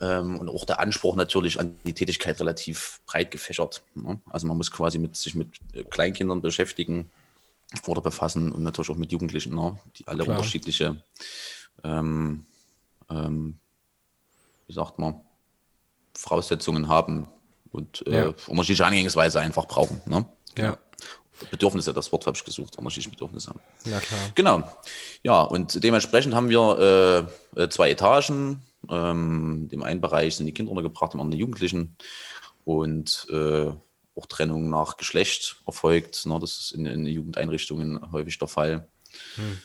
ähm, und auch der Anspruch natürlich an die Tätigkeit relativ breit gefächert. Ne? Also man muss quasi mit, sich mit äh, Kleinkindern beschäftigen oder befassen und natürlich auch mit Jugendlichen, ne? die alle Klar. unterschiedliche, ähm, ähm, wie sagt man, Voraussetzungen haben und äh, ja. unterschiedliche Angehensweise einfach brauchen. Ne? Ja. Bedürfnisse, das Wort habe ich gesucht, unterschiedliche Bedürfnisse haben. Ja, klar. Genau. Ja, und dementsprechend haben wir äh, äh, zwei Etagen. Ähm, Im einen Bereich sind die Kinder untergebracht, im anderen die Jugendlichen. Und äh, auch Trennung nach Geschlecht erfolgt. Ne? Das ist in, in Jugendeinrichtungen häufig der Fall. Hm.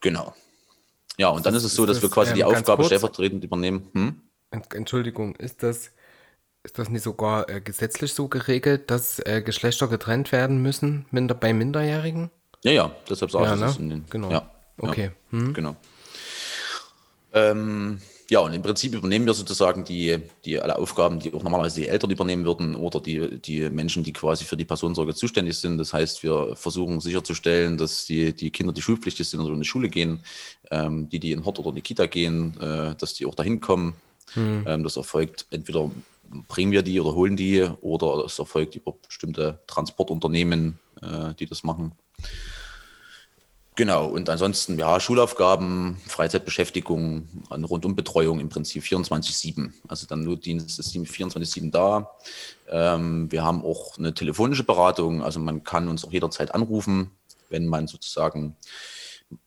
Genau. Ja, und dann ist es so, dass wir quasi ähm, die ganz Aufgabe kurz. stellvertretend übernehmen. Hm? Ent- Entschuldigung, ist das, ist das nicht sogar äh, gesetzlich so geregelt, dass äh, Geschlechter getrennt werden müssen minder, bei Minderjährigen? Ja, ja, deshalb sage Ja, ich ne? das in den. Genau. Ja, Okay. Ja, Hm. Genau. Ähm, ja, und im Prinzip übernehmen wir sozusagen die, die alle Aufgaben, die auch normalerweise die Eltern übernehmen würden oder die, die Menschen, die quasi für die Personensorge zuständig sind. Das heißt, wir versuchen sicherzustellen, dass die, die Kinder, die schulpflichtig sind oder in die Schule gehen, ähm, die, die in Hort oder in die Kita gehen, äh, dass die auch dahin kommen. Ähm, das erfolgt entweder bringen wir die oder holen die oder es erfolgt über bestimmte Transportunternehmen, äh, die das machen. Genau, und ansonsten, ja, Schulaufgaben, Freizeitbeschäftigung, Rundumbetreuung im Prinzip 24-7. Also dann Notdienst ist 24-7 da. Ähm, wir haben auch eine telefonische Beratung, also man kann uns auch jederzeit anrufen, wenn man sozusagen,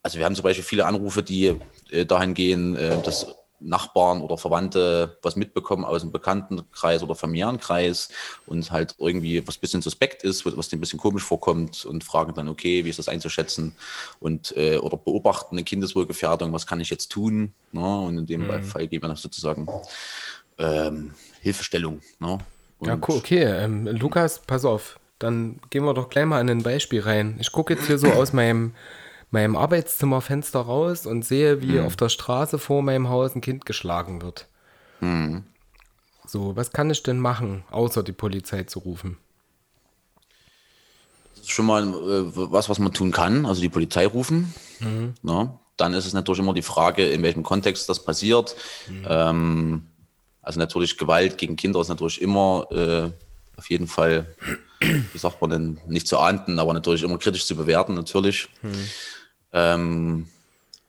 also wir haben zum Beispiel viele Anrufe, die äh, dahin gehen, äh, dass Nachbarn oder Verwandte was mitbekommen aus dem Bekanntenkreis oder familiären Kreis und halt irgendwie was bisschen suspekt ist, was denen ein bisschen komisch vorkommt und fragen dann, okay, wie ist das einzuschätzen und äh, oder beobachten eine Kindeswohlgefährdung, was kann ich jetzt tun? Ne? Und in dem Fall geben wir dann sozusagen ähm, Hilfestellung. Ne? Ja, cool, okay. Ähm, Lukas, pass auf. Dann gehen wir doch gleich mal in ein Beispiel rein. Ich gucke jetzt hier so <clears throat> aus meinem, meinem Arbeitszimmerfenster raus und sehe, wie auf der Straße vor meinem Haus ein Kind geschlagen wird. So, was kann ich denn machen, außer die Polizei zu rufen? Das ist schon mal äh, was, was man tun kann, also die Polizei rufen. Ne? Dann ist es natürlich immer die Frage, in welchem Kontext das passiert. Ähm, also natürlich Gewalt gegen Kinder ist natürlich immer äh, auf jeden Fall, wie sagt man denn, nicht zu ahnden, aber natürlich immer kritisch zu bewerten, natürlich. Ähm,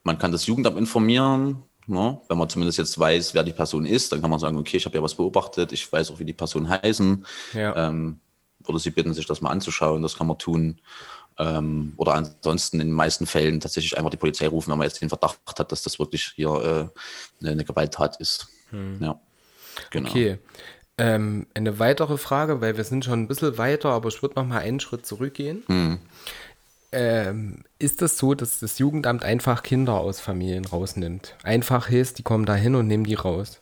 man kann das Jugendamt informieren, ne? wenn man zumindest jetzt weiß, wer die Person ist, dann kann man sagen, okay, ich habe ja was beobachtet, ich weiß auch, wie die Person heißen. Ja. Ähm, würde Sie bitten, sich das mal anzuschauen, das kann man tun. Ähm, oder ansonsten in den meisten Fällen tatsächlich einfach die Polizei rufen, wenn man jetzt den Verdacht hat, dass das wirklich hier äh, eine, Gewalttat ist. Ja, genau. Okay. Ähm, eine weitere Frage, weil wir sind schon ein bisschen weiter, aber ich würde noch mal einen Schritt zurückgehen. Ähm, ist es so, dass das Jugendamt einfach Kinder aus Familien rausnimmt? Einfach heißt, die kommen da hin und nehmen die raus.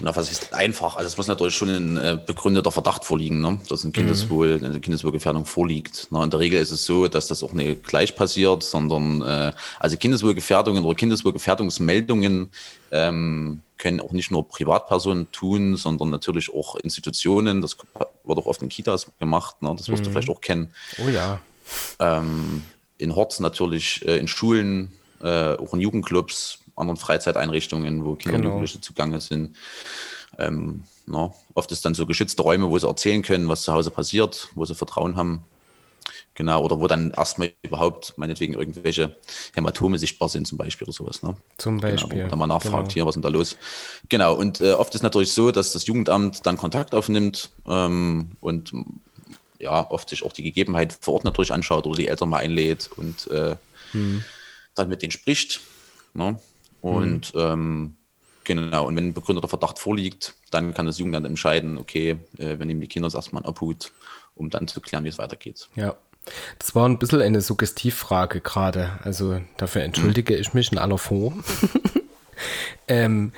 Na, was ist einfach? Also es muss natürlich schon ein äh, begründeter Verdacht vorliegen, ne? dass ein Kindeswohl, eine Kindeswohlgefährdung vorliegt. Na, in der Regel ist es so, dass das auch nicht gleich passiert, sondern äh, also Kindeswohlgefährdungen oder Kindeswohlgefährdungsmeldungen ähm, können auch nicht nur Privatpersonen tun, sondern natürlich auch Institutionen. Das wird auch oft in Kitas gemacht, ne? das wirst du vielleicht auch kennen. Oh ja. Ähm, in Horts natürlich, äh, in Schulen, äh, auch in Jugendclubs, anderen Freizeiteinrichtungen, wo Kinder und Genau. Jugendliche zugange sind. Ähm, na, oft ist dann so geschützte Räume, wo sie erzählen können, was zu Hause passiert, wo sie Vertrauen haben. Genau, oder wo dann erstmal überhaupt meinetwegen irgendwelche Hämatome sichtbar sind, zum Beispiel oder sowas. Ne? Zum Genau, wo Beispiel. man dann mal nachfragt, Genau. hier, was ist denn da los? Genau, und äh, oft ist natürlich so, dass das Jugendamt dann Kontakt aufnimmt ähm, und ja, oft sich auch die Gegebenheit vor Ort natürlich anschaut oder die Eltern mal einlädt und äh, Hm. dann mit denen spricht. Ne? Und ähm, genau, und wenn ein begründeter Verdacht vorliegt, dann kann das Jugendamt entscheiden, okay, äh, wir nehmen die Kinder erstmal in Obhut, um dann zu klären, wie es weitergeht. Ja. Das war ein bisschen eine Suggestivfrage gerade. Also dafür entschuldige ich mich in aller Form. <laughs> ähm,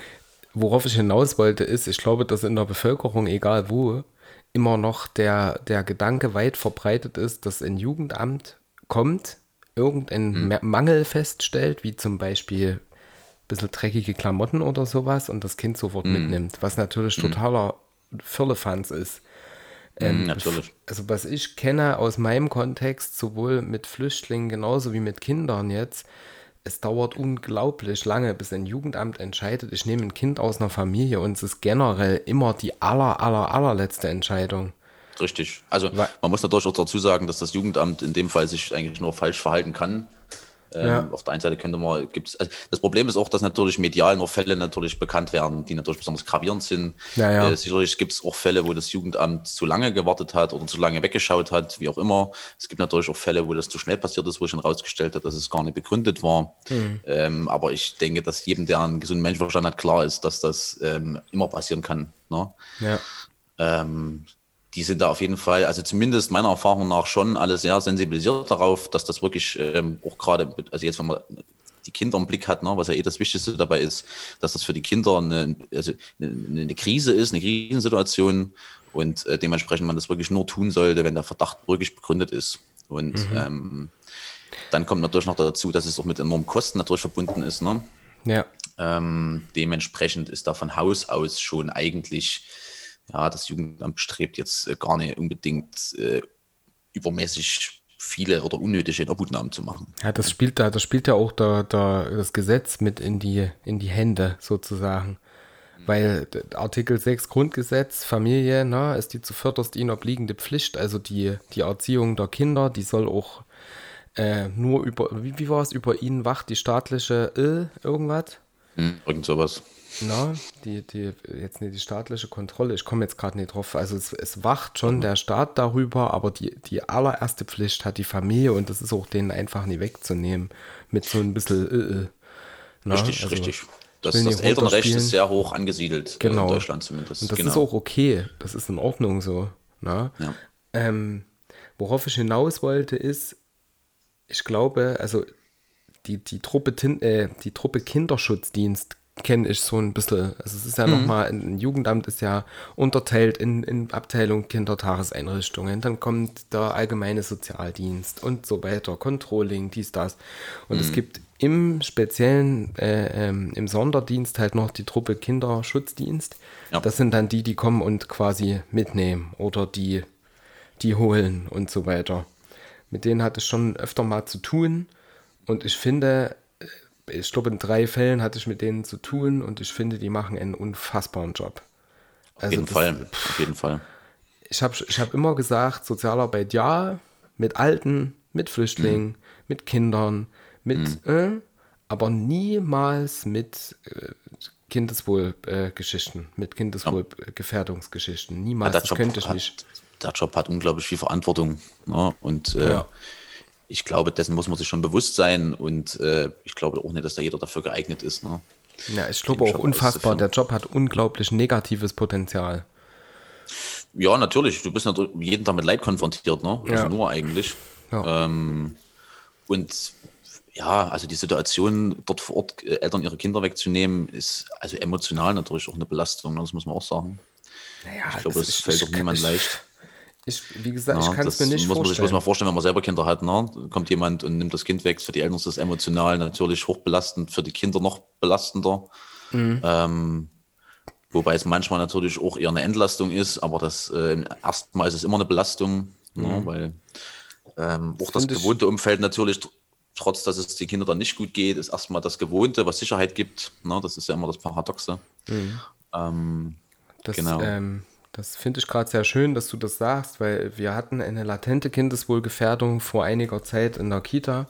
worauf ich hinaus wollte, ist, ich glaube, dass in der Bevölkerung, egal wo, immer noch der, der Gedanke weit verbreitet ist, dass ein Jugendamt kommt, irgendeinen Ma- Mangel feststellt, wie zum Beispiel bisschen dreckige Klamotten oder sowas und das Kind sofort mitnimmt, was natürlich totaler Firlefanz ist. Ähm, natürlich. Also was ich kenne aus meinem Kontext, sowohl mit Flüchtlingen genauso wie mit Kindern jetzt, es dauert unglaublich lange, bis ein Jugendamt entscheidet, ich nehme ein Kind aus einer Familie und es ist generell immer die aller, aller, allerletzte Entscheidung. Richtig. Also man muss natürlich auch dazu sagen, dass das Jugendamt in dem Fall sich eigentlich nur falsch verhalten kann. Ähm, Ja. Auf der einen Seite könnte man, gibt's, also das Problem ist auch, dass natürlich medial nur Fälle natürlich bekannt werden, die natürlich besonders gravierend sind. Ja, ja. Äh, sicherlich gibt es auch Fälle, wo das Jugendamt zu lange gewartet hat oder zu lange weggeschaut hat, wie auch immer. Es gibt natürlich auch Fälle, wo das zu schnell passiert ist, wo schon rausgestellt hat, dass es gar nicht begründet war. Hm. Ähm, aber ich denke, dass jedem, der einen gesunden Menschenverstand hat, klar ist, dass das ähm, immer passieren kann. Ne? Ja. ähm, die sind da auf jeden Fall, also zumindest meiner Erfahrung nach schon alle sehr sensibilisiert darauf, dass das wirklich ähm, auch gerade, also jetzt wenn man die Kinder im Blick hat, ne, was ja eh das Wichtigste dabei ist, dass das für die Kinder eine, also eine, eine Krise ist, eine Krisensituation und äh, dementsprechend man das wirklich nur tun sollte, wenn der Verdacht wirklich begründet ist. Und mhm. ähm, dann kommt natürlich noch dazu, dass es auch mit enormen Kosten natürlich verbunden ist. Ne? Ja. Ähm, dementsprechend ist da von Haus aus schon eigentlich, ja, das Jugendamt bestrebt jetzt äh, gar nicht unbedingt äh, übermäßig viele oder unnötige Obhutnahmen zu machen. Ja, das spielt da, das spielt ja auch da, da das Gesetz mit in die, in die Hände sozusagen. Weil Artikel 6 Grundgesetz, Familie, na, ist die zu förderst ihnen obliegende Pflicht, also die, die Erziehung der Kinder, die soll auch äh, nur über, wie, wie war es, über ihnen wacht die staatliche äh, irgendwas? Hm, irgend sowas. Na, die, die, jetzt nicht die staatliche Kontrolle, ich komme jetzt gerade nicht drauf. Also es, es wacht schon mhm. der Staat darüber, aber die, die allererste Pflicht hat die Familie und das ist auch denen einfach nie wegzunehmen. Mit so ein bisschen äh, äh. Na, richtig, also, richtig. Das, das Elternrecht ist sehr hoch angesiedelt genau. in Deutschland zumindest. Und das genau. ist auch okay. Das ist in Ordnung so. Na? Ja. Ähm, worauf ich hinaus wollte, ist, ich glaube, also die, die, Truppe, äh, die Truppe Kinderschutzdienst kenne ich so ein bisschen. Also es ist ja mhm. nochmal, ein Jugendamt ist ja unterteilt in, in Abteilung Kindertageseinrichtungen. Dann kommt der allgemeine Sozialdienst und so weiter, Controlling, dies, das. Und mhm. es gibt im speziellen, äh, ähm, im Sonderdienst halt noch die Truppe Kinderschutzdienst. Ja. Das sind dann die, die kommen und quasi mitnehmen oder die, die holen und so weiter mit denen hatte ich schon öfter mal zu tun. Und ich finde, ich glaube, in drei Fällen hatte ich mit denen zu tun und ich finde, die machen einen unfassbaren Job. Auf also jeden das, Fall, auf jeden Fall. Ich habe ich hab immer gesagt, Sozialarbeit ja, mit Alten, mit Flüchtlingen, mhm. mit Kindern, mit, mhm. äh, aber niemals mit äh, Kindeswohlgeschichten, äh, mit Kindeswohlgefährdungsgeschichten. Niemals, ja, das könnte ich nicht der Job hat unglaublich viel Verantwortung. Ne? Und äh, ja. Ich glaube, dessen muss man sich schon bewusst sein. Und äh, ich glaube auch nicht, dass da jeder dafür geeignet ist. Ne? Ja, ich glaube auch unfassbar. Der Job hat unglaublich negatives Potenzial. Ja, natürlich. Du bist natürlich jeden Tag mit Leid konfrontiert, ne? Also ja. nur eigentlich. Ja. Ähm, und ja, also die Situation, dort vor Ort äh, Eltern ihre Kinder wegzunehmen, ist also emotional natürlich auch eine Belastung, ne? das muss man auch sagen. Naja, ich glaube, es fällt doch niemand leicht. Ich, wie gesagt, ja, ich kann es mir nicht muss vorstellen. Ich muss mir vorstellen, wenn man selber Kinder hat, ne? kommt jemand und nimmt das Kind weg. Für die Eltern ist das emotional natürlich hochbelastend, für die Kinder noch belastender. Mhm. Ähm, wobei es manchmal natürlich auch eher eine Entlastung ist, aber das äh, erstmal ist es immer eine Belastung, ne? mhm. ne? weil ähm, auch das gewohnte Umfeld natürlich, trotz dass es den Kindern dann nicht gut geht, ist erstmal das Gewohnte, was Sicherheit gibt. Ne? Das ist ja immer das Paradoxe. Mhm. Ähm, das, genau. Ähm, das finde ich gerade sehr schön, dass du das sagst, weil wir hatten eine latente Kindeswohlgefährdung vor einiger Zeit in der Kita.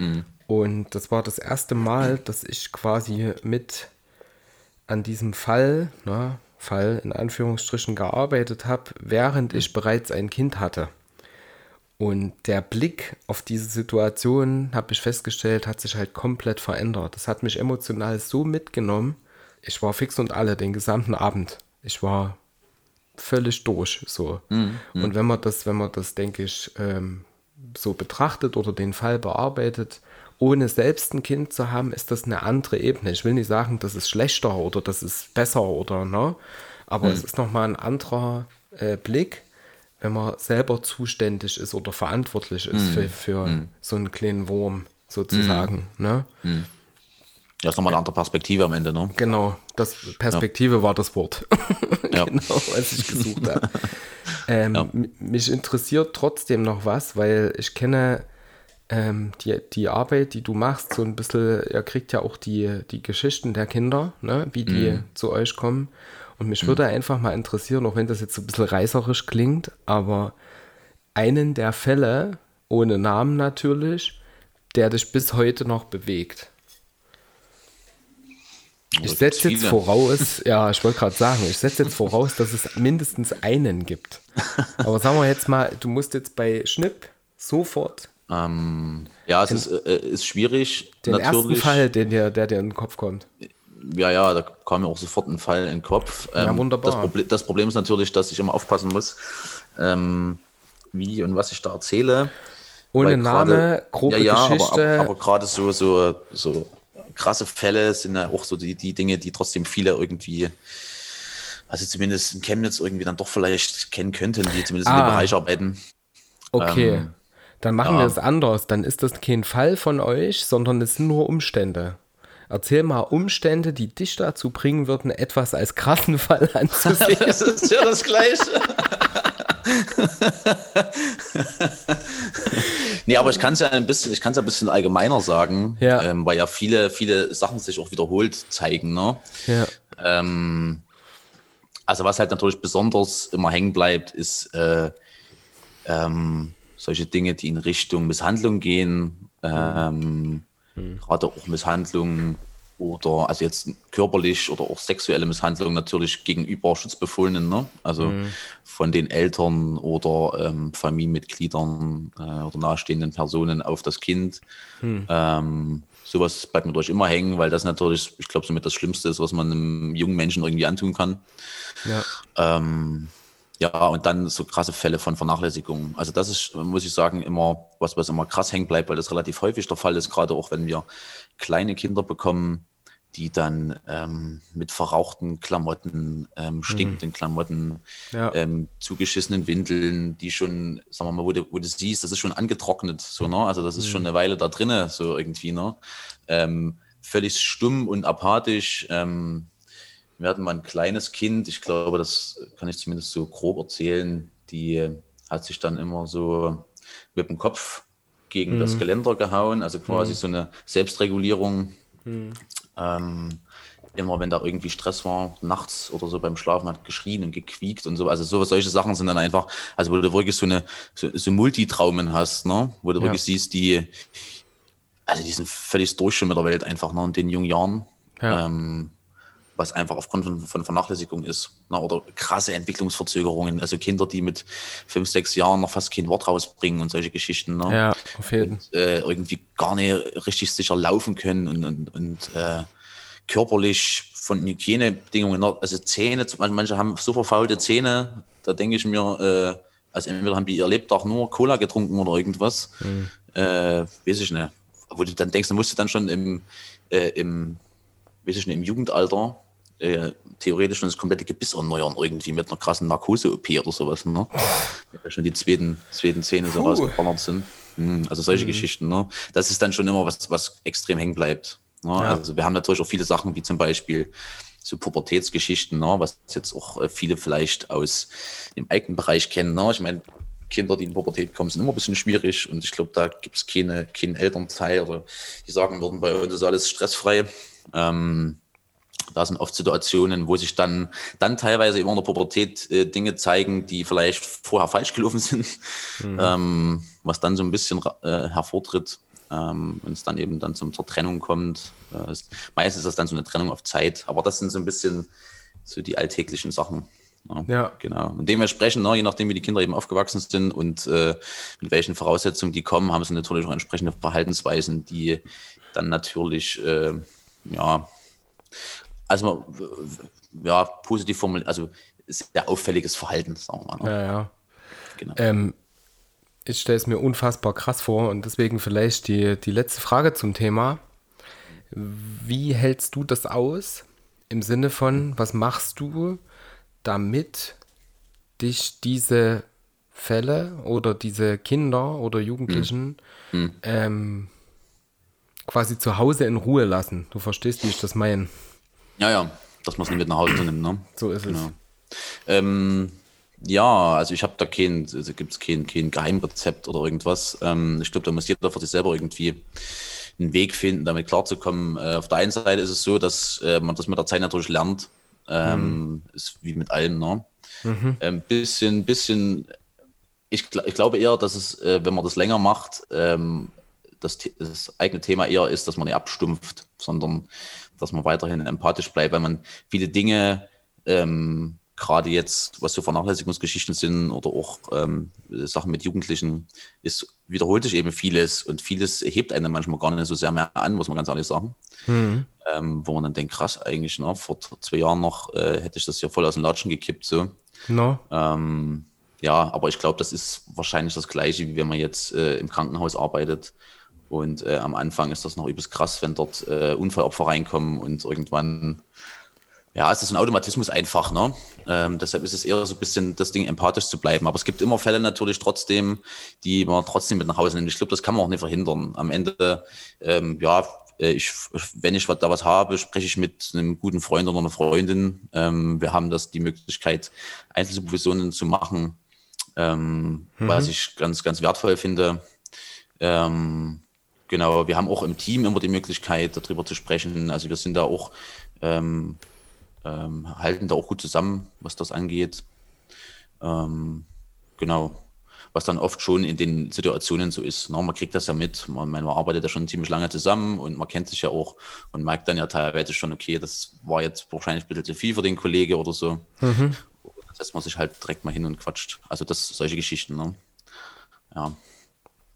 Mhm. Und das war das erste Mal, dass ich quasi mit an diesem Fall, na, Fall in Anführungsstrichen, gearbeitet habe, während ich bereits ein Kind hatte. Und der Blick auf diese Situation, habe ich festgestellt, hat sich halt komplett verändert. Das hat mich emotional so mitgenommen. Ich war fix und alle den gesamten Abend. Ich war völlig durch. So. Mhm. Und wenn man das, wenn man das, denke ich, ähm, so betrachtet oder den Fall bearbeitet, ohne selbst ein Kind zu haben, ist das eine andere Ebene. Ich will nicht sagen, das ist schlechter oder das ist besser oder ne, aber mhm. es ist nochmal ein anderer äh, Blick, wenn man selber zuständig ist oder verantwortlich ist mhm. für, für mhm. so einen kleinen Wurm sozusagen. Mhm. Ne? Ja, ist nochmal eine andere Perspektive am Ende, ne? Genau, das Perspektive ja. war das Wort. ja. <laughs> Genau, als ich gesucht habe. <laughs> ähm, ja. Mich interessiert trotzdem noch was, weil ich kenne ähm, die, die Arbeit, die du machst, so ein bisschen, ihr kriegt ja auch die, die Geschichten der Kinder, ne? wie die mhm. zu euch kommen. Und mich mhm. würde einfach mal interessieren, auch wenn das jetzt so ein bisschen reißerisch klingt, aber einen der Fälle, ohne Namen natürlich, der dich bis heute noch bewegt. Ich setze jetzt voraus, <laughs> ja, ich wollte gerade sagen, ich setze jetzt voraus, dass es mindestens einen gibt. <laughs> Aber sagen wir jetzt mal, du musst jetzt bei Schnipp sofort. Ähm, ja, es den, ist, äh, ist schwierig. Den natürlich. ersten Fall, den dir, der dir in den Kopf kommt. Ja, ja, da kam mir auch sofort ein Fall in den Kopf. Ähm, ja, wunderbar. Das, Proble das, Problem ist natürlich, dass ich immer aufpassen muss, ähm, wie und was ich da erzähle. Ohne Name, grobe ja, ja, Geschichte. Aber, aber gerade so, so, so krasse Fälle sind ja auch so die, die Dinge, die trotzdem viele irgendwie, also zumindest in Chemnitz irgendwie dann doch vielleicht kennen könnten, die zumindest ah. in dem ah. Bereich arbeiten. Okay. Ähm, dann machen ja. wir es anders. Dann ist das kein Fall von euch, sondern es sind nur Umstände. Erzähl mal Umstände, die dich dazu bringen würden, etwas als krassen <laughs> Fall anzusehen. das ist ja das Gleiche. <laughs> nee, aber ich kann es ja ein bisschen, ich kann es ja ein bisschen allgemeiner sagen, ja. Ähm, weil ja viele, viele Sachen sich auch wiederholt zeigen. Ne? Ja. Ähm, also was halt natürlich besonders immer hängen bleibt, ist äh, ähm, solche Dinge, die in Richtung Misshandlung gehen, ähm, mhm. gerade auch Misshandlung oder also jetzt körperlich oder auch sexuelle Misshandlung natürlich gegenüber Schutzbefohlenen, ne? also mhm. von den Eltern oder ähm, Familienmitgliedern äh, oder nahestehenden Personen auf das Kind. Mhm. Ähm, sowas bleibt mir durch immer hängen, weil das natürlich, ich glaube, somit das Schlimmste ist, was man einem jungen Menschen irgendwie antun kann. Ja. Ähm, ja, und dann so krasse Fälle von Vernachlässigung. Also das ist, muss ich sagen, immer was, was immer krass hängen bleibt, weil das relativ häufig der Fall ist, gerade auch wenn wir kleine Kinder bekommen, die dann ähm, mit verrauchten Klamotten, ähm, mhm. stinkenden mhm. Klamotten, ja. ähm, zugeschissenen Windeln, die schon, sagen wir mal, wo du, wo du siehst, das ist schon angetrocknet, so, ne? Also das ist mhm. schon eine Weile da drinnen, so irgendwie, ne? Ähm, völlig stumm und apathisch. Ähm, wir hatten mal ein kleines Kind, ich glaube, das kann ich zumindest so grob erzählen, die hat sich dann immer so mit dem Kopf gegen mhm. das Geländer gehauen, also quasi mhm. so eine Selbstregulierung. Ähm, immer wenn da irgendwie Stress war, nachts oder so beim Schlafen hat geschrien und gequiekt und so. Also so, solche Sachen sind dann einfach, also wo du wirklich so eine so, so Multitraumen hast, ne? Wo du ja. wirklich siehst, die, also die sind völlig durch schon mit der Welt einfach, ne? In den jungen Jahren. Ja. Ähm, was einfach aufgrund von, von Vernachlässigung ist. Ne? Oder krasse Entwicklungsverzögerungen. Also Kinder, die mit fünf, sechs Jahren noch fast kein Wort rausbringen und solche Geschichten. Ne? Ja, auf jeden Fall. Äh, irgendwie gar nicht richtig sicher laufen können und, und, und äh, körperlich von Hygienebedingungen, ne? also Zähne, manche haben so verfaulte Zähne, da denke ich mir, äh, also entweder haben die ihr Lebtag nur Cola getrunken oder irgendwas, mhm. äh, weiß ich nicht. Wo du dann denkst, dann musst du dann schon im, äh, im, weiß ich nicht, im Jugendalter äh, theoretisch schon das komplette Gebiss erneuern, irgendwie mit einer krassen Narkose-OP oder sowas. Ne? Ja, schon die zweiten, zweiten Zähne so rausgeballert sind. Hm, also solche mhm. Geschichten. Ne? Das ist dann schon immer was, was extrem hängen bleibt. Ne? Ja. Also wir haben natürlich auch viele Sachen, wie zum Beispiel so Pubertätsgeschichten, ne? was jetzt auch äh, viele vielleicht aus dem eigenen Bereich kennen. Ne? Ich meine, Kinder, die in Pubertät kommen, sind immer ein bisschen schwierig und ich glaube, da gibt es keine, keinen Elternteil oder die sagen würden, bei uns ist alles stressfrei. Ähm, da sind oft Situationen, wo sich dann, dann teilweise immer in der Pubertät äh, Dinge zeigen, die vielleicht vorher falsch gelaufen sind, mhm. ähm, was dann so ein bisschen äh, hervortritt, ähm, wenn es dann eben dann zum, zur Trennung kommt. Äh, ist, meistens ist das dann so eine Trennung auf Zeit, aber das sind so ein bisschen so die alltäglichen Sachen. Ja, ja. Genau. Und dementsprechend, ne, je nachdem, wie die Kinder eben aufgewachsen sind und äh, mit welchen Voraussetzungen die kommen, haben sie natürlich auch entsprechende Verhaltensweisen, die dann natürlich, äh, ja, also ja, positiv formuliert, also sehr auffälliges Verhalten, sagen wir mal. Ne? Ja, ja. Genau. Ähm, ich stelle es mir unfassbar krass vor und deswegen vielleicht die, die letzte Frage zum Thema. Wie hältst du das aus? Im Sinne von, was machst du, damit dich diese Fälle oder diese Kinder oder Jugendlichen hm. Hm. Ähm, quasi zu Hause in Ruhe lassen? Du verstehst, wie ich das meine. Ja, ja, dass man es nicht mit nach Hause nimmt. Ne? So ist genau. es. Ähm, ja, also ich habe da kein, also gibt es kein, kein Geheimrezept oder irgendwas. Ähm, ich glaube, da muss jeder für sich selber irgendwie einen Weg finden, damit klarzukommen. Äh, auf der einen Seite ist es so, dass äh, man das mit der Zeit natürlich lernt. Ähm, mhm. Ist wie mit allem, ne? Mhm. Ein ähm, bisschen, bisschen, ich, ich glaube eher, dass es, äh, wenn man das länger macht, ähm, das, das eigene Thema eher ist, dass man nicht abstumpft, sondern dass man weiterhin empathisch bleibt, weil man viele Dinge, ähm, gerade jetzt, was so Vernachlässigungsgeschichten sind oder auch ähm, Sachen mit Jugendlichen, ist, wiederholt sich eben vieles und vieles hebt einen manchmal gar nicht so sehr mehr an, muss man ganz ehrlich sagen. Mhm. Ähm, wo man dann denkt, krass, eigentlich, ne, vor zwei Jahren noch äh, hätte ich das ja voll aus dem Latschen gekippt, so. No. Ähm, ja, aber ich glaube, das ist wahrscheinlich das Gleiche, wie wenn man jetzt äh, im Krankenhaus arbeitet. Und äh, am Anfang ist das noch übelst krass, wenn dort äh, Unfallopfer reinkommen und irgendwann, ja, es ist ein Automatismus einfach, ne? Ähm, deshalb ist es eher so ein bisschen das Ding, empathisch zu bleiben. Aber es gibt immer Fälle natürlich trotzdem, die man trotzdem mit nach Hause nimmt. Ich glaube, das kann man auch nicht verhindern. Am Ende, ähm, ja, äh, ich, wenn ich da was habe, spreche ich mit einem guten Freund oder einer Freundin. Ähm, wir haben das die Möglichkeit, Einzelsupervisionen zu machen, ähm, mhm. was ich ganz, ganz wertvoll finde. Ähm, genau, wir haben auch im Team immer die Möglichkeit, darüber zu sprechen. Also wir sind da auch, ähm, ähm, halten da auch gut zusammen, was das angeht. Ähm, genau was dann oft schon in den Situationen so ist. Na, man kriegt das ja mit, man, man arbeitet ja schon ziemlich lange zusammen und man kennt sich ja auch und merkt dann ja teilweise schon, okay, das war jetzt wahrscheinlich ein bisschen zu viel für den Kollege oder so. Mhm. Das setzt man sich halt direkt mal hin und quatscht. Also das solche Geschichten. Ne? Ja.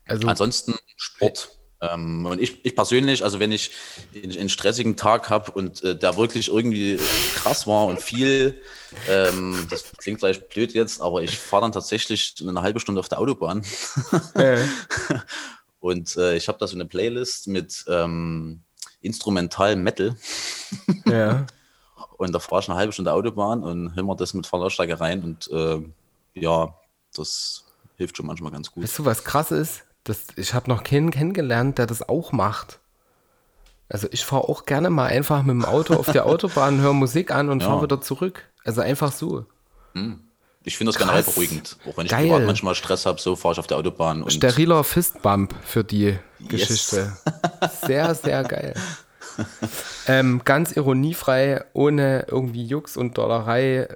Also, Ansonsten Sport. Ähm, und ich, ich persönlich, also wenn ich einen stressigen Tag habe und äh, der wirklich irgendwie krass war und viel, ähm, das klingt vielleicht blöd jetzt, aber ich fahre dann tatsächlich eine halbe Stunde auf der Autobahn. Ja. <laughs> und äh, ich habe da so eine Playlist mit ähm, Instrumental Metal. Ja. <laughs> Und da fahre ich eine halbe Stunde Autobahn und höre mir das mit voller Stärke rein und äh, ja, das hilft schon manchmal ganz gut. Weißt du, was krass ist? Das, ich habe noch keinen kennengelernt, der das auch macht. Also ich fahre auch gerne mal einfach mit dem Auto auf der <laughs> Autobahn, höre Musik an und ja. fahre wieder zurück. Also einfach so. Hm. Ich finde das generell beruhigend. Auch wenn ich Geil. privat manchmal Stress habe, so fahre ich auf der Autobahn. Und Steriler Fistbump für die yes. Geschichte. <laughs> Sehr, sehr geil. ähm, ganz ironiefrei, ohne irgendwie Jux und Dollerei.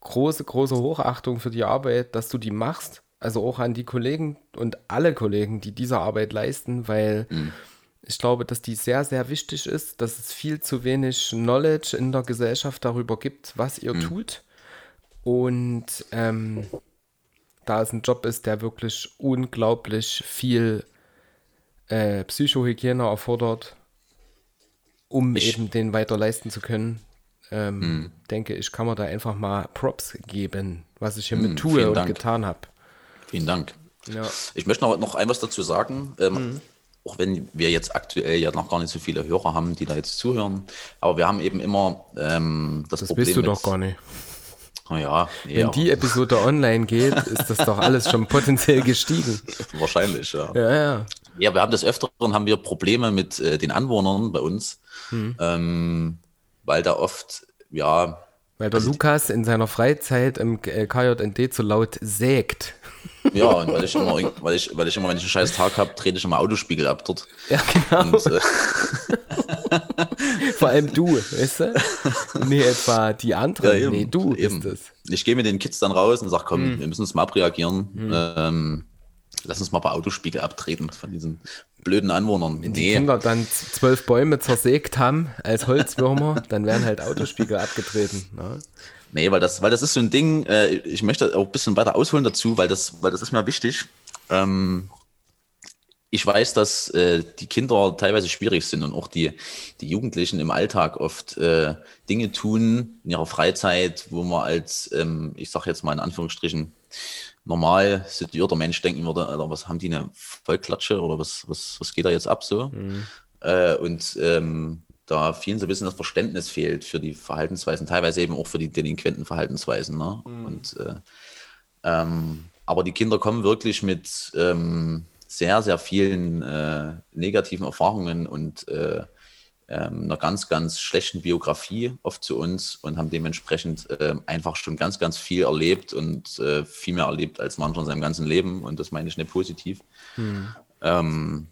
Große, große Hochachtung für die Arbeit, dass du die machst also auch an die Kollegen und alle Kollegen, die diese Arbeit leisten, weil mhm. ich glaube, dass die sehr, sehr wichtig ist, dass es viel zu wenig Knowledge in der Gesellschaft darüber gibt, was ihr mhm. tut. Und ähm, da es ein Job ist, der wirklich unglaublich viel äh, Psychohygiene erfordert, um ich, eben den weiter leisten zu können, ähm, mhm. denke ich, kann man da einfach mal Props geben, was ich hiermit mhm, tue und Dank. getan habe. Vielen Dank. Ja. Ich möchte noch, noch ein was dazu sagen. Ähm, mhm. Auch wenn wir jetzt aktuell ja noch gar nicht so viele Hörer haben, die da jetzt zuhören. Aber wir haben eben immer ähm, das, das Problem. Das willst du doch gar nicht. Oh ja, nee, Wenn die Episode online geht, ist das doch alles schon potenziell gestiegen. <laughs> Wahrscheinlich, ja. Ja, ja. Ja, wir haben des Öfteren haben wir Probleme mit äh, den Anwohnern bei uns, hm. ähm, weil da oft, ja. Weil der also, Lukas in seiner Freizeit im äh, KJND zu laut sägt. Ja, und weil ich immer, weil ich, weil ich immer, wenn ich einen scheiß Tag habe, trete ich immer Autospiegel ab dort. Ja, genau. Und, äh, <laughs> Vor allem du, weißt du? Nee, etwa die anderen. Ja, nee, du eben. ist es. Ich gehe mit den Kids dann raus und sage, komm, hm. wir müssen uns mal abreagieren. Hm. Ähm, lass uns mal paar Autospiegel abtreten von diesen blöden Anwohnern. Wenn nee. die Kinder dann zwölf Bäume zersägt haben als Holzwürmer, <laughs> dann werden halt Autospiegel abgetreten. Ne? Nee, weil das, weil das ist so ein Ding, äh, ich möchte auch ein bisschen weiter ausholen dazu, weil das, weil das ist mir wichtig. Ähm, ich weiß, dass äh, die Kinder teilweise schwierig sind und auch die, die Jugendlichen im Alltag oft äh, Dinge tun in ihrer Freizeit, wo man als, ähm, ich sage jetzt mal in Anführungsstrichen, normal situierter Mensch denken würde, Alter, was haben die eine Vollklatsche oder was, was, was geht da jetzt ab so? Mhm. Äh, und ähm, da vielen so ein bisschen das Verständnis fehlt für die Verhaltensweisen, teilweise eben auch für die delinquenten Verhaltensweisen. Ne? Mhm. Und, äh, ähm, aber die Kinder kommen wirklich mit ähm, sehr, sehr vielen äh, negativen Erfahrungen und äh, ähm, einer ganz, ganz schlechten Biografie oft zu uns und haben dementsprechend äh, einfach schon ganz, ganz viel erlebt und äh, viel mehr erlebt als mancher in seinem ganzen Leben. Und das meine ich nicht positiv. Mhm. Ähm,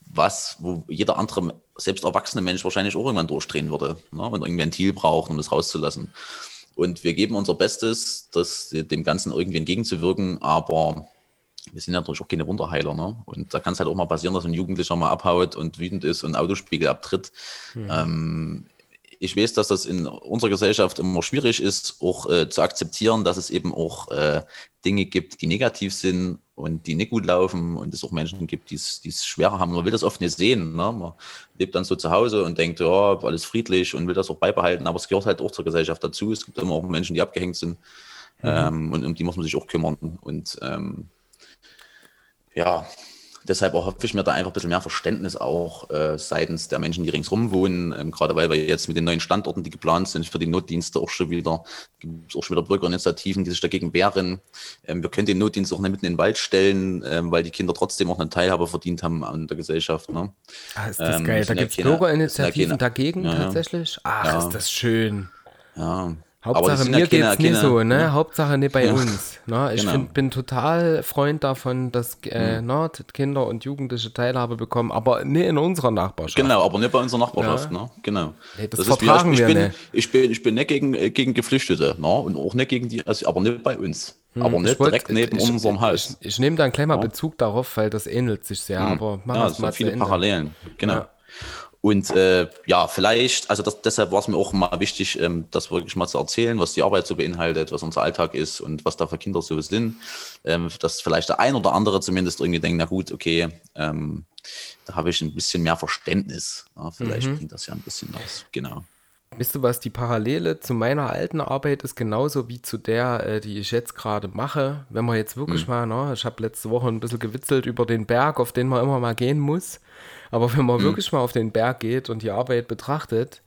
was, wo jeder andere, selbst erwachsene Mensch wahrscheinlich auch irgendwann durchdrehen würde, ne, wenn er irgendwie ein Ventil braucht, um das rauszulassen. Und wir geben unser Bestes, das, dem Ganzen irgendwie entgegenzuwirken, aber wir sind ja natürlich auch keine Wunderheiler. Ne? Und da kann es halt auch mal passieren, dass ein Jugendlicher mal abhaut und wütend ist und Autospiegel abtritt. Mhm. Ähm, ich weiß, dass das in unserer Gesellschaft immer schwierig ist, auch äh, zu akzeptieren, dass es eben auch äh, Dinge gibt, die negativ sind und die nicht gut laufen und es auch Menschen gibt, die es schwerer haben. Man will das oft nicht sehen. Ne? Man lebt dann so zu Hause und denkt, ja, alles friedlich und will das auch beibehalten, aber es gehört halt auch zur Gesellschaft dazu. Es gibt immer auch Menschen, die abgehängt sind. Ähm, und um die muss man sich auch kümmern. Und ähm, ja, deshalb hoffe ich mir da einfach ein bisschen mehr Verständnis auch äh, seitens der Menschen, die ringsrum wohnen, ähm, gerade weil wir jetzt mit den neuen Standorten, die geplant sind für die Notdienste, auch schon wieder, gibt es auch schon wieder Bürgerinitiativen, die sich dagegen wehren. Ähm, wir können den Notdienst auch nicht mitten in den Wald stellen, ähm, weil die Kinder trotzdem auch eine Teilhabe verdient haben an der Gesellschaft. Ne? Ah, ist das geil. Da gibt es Bürgerinitiativen dagegen ja, tatsächlich. Ach, ja. ist das schön. Ja, Hauptsache mir geht es nicht so, ne? Ja. Hauptsache nicht bei <laughs> ja. uns. Ne? Ich genau. find, bin total Freund davon, dass äh, mhm. ne, Kinder und Jugendliche Teilhabe bekommen, aber nicht in unserer Nachbarschaft. Genau, aber nicht bei unserer Nachbarschaft, ja. ne? Genau. Nee, das, das vertragen ist, ich, wir bin, nicht. Ich bin, ich bin nicht gegen, äh, gegen Geflüchtete, ne? Und auch nicht gegen die, also, aber nicht bei uns. Hm, aber nicht wollt, direkt neben ich, unserem Haus. Ich, ich, nehme da einen kleinen Bezug darauf, weil das ähnelt sich sehr, mhm. aber machen ja, es mal viele Parallelen, genau. Und äh, ja, vielleicht, also das, deshalb war es mir auch mal wichtig, ähm, das wirklich mal zu erzählen, was die Arbeit so beinhaltet, was unser Alltag ist und was da für Kinder so sind. Ähm, dass vielleicht der ein oder andere zumindest irgendwie denkt, na gut, okay, ähm, da habe ich ein bisschen mehr Verständnis. Ja, vielleicht mhm. bringt das ja ein bisschen was, genau. Wisst du, was die Parallele zu meiner alten Arbeit ist, genauso wie zu der, äh, die ich jetzt gerade mache. Wenn man jetzt wirklich mhm. mal, ne, ich habe letzte Woche ein bisschen gewitzelt über den Berg, auf den man immer mal gehen muss. Aber wenn man mhm. wirklich mal auf den Berg geht und die Arbeit betrachtet,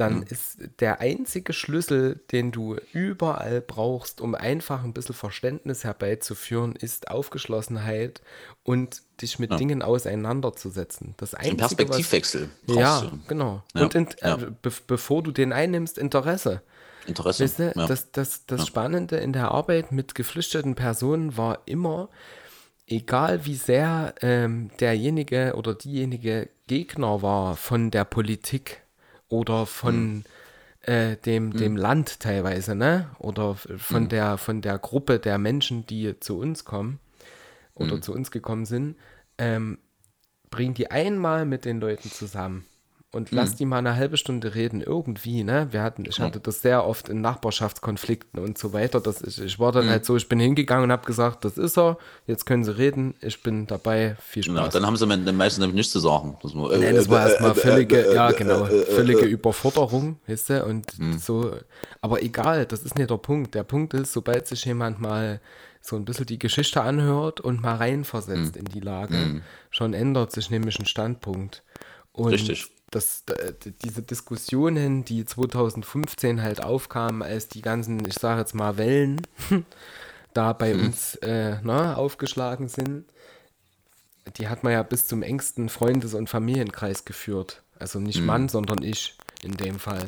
dann mhm. ist der einzige Schlüssel, den du überall brauchst, um einfach ein bisschen Verständnis herbeizuführen, ist Aufgeschlossenheit und dich mit ja. Dingen auseinanderzusetzen. Das einzige, Ein Perspektivwechsel. Was, ja, genau. Ja. Und in, ja. Äh, be bevor du den einnimmst, Interesse. Interesse. Weißt du, das, das, das Spannende in der Arbeit mit geflüchteten Personen war immer, egal wie sehr ähm, derjenige oder diejenige Gegner war von der Politik oder von mhm. äh, dem, mhm. dem Land teilweise, ne? Oder von, mhm. der, von der Gruppe der Menschen, die zu uns kommen oder mhm. zu uns gekommen sind, ähm, bring die einmal mit den Leuten zusammen und lass mhm. die mal eine halbe Stunde reden, irgendwie, ne? Wir hatten, ich hatte das sehr oft in Nachbarschaftskonflikten und so weiter. Das, ich, ich war dann mhm. halt so, ich bin hingegangen und habe gesagt, das ist er, jetzt können sie reden, ich bin dabei, viel Spaß. Ja, dann haben sie meistens nämlich nichts zu sagen. Das war, äh, nee, das war erstmal völlige, ja genau, völlige Überforderung, weißt du, und mhm. so, aber egal, das ist nicht der Punkt. Der Punkt ist, sobald sich jemand mal so ein bisschen die Geschichte anhört und mal reinversetzt mhm. in die Lage, mhm. schon ändert sich nämlich ein Standpunkt. Und Richtig das, diese Diskussionen, die 2015 halt aufkamen, als die ganzen, ich sage jetzt mal, Wellen <laughs> da bei mhm. uns äh, na, ne, aufgeschlagen sind, die hat man ja bis zum engsten Freundes- und Familienkreis geführt. Also nicht mhm. Mann, sondern ich in dem Fall.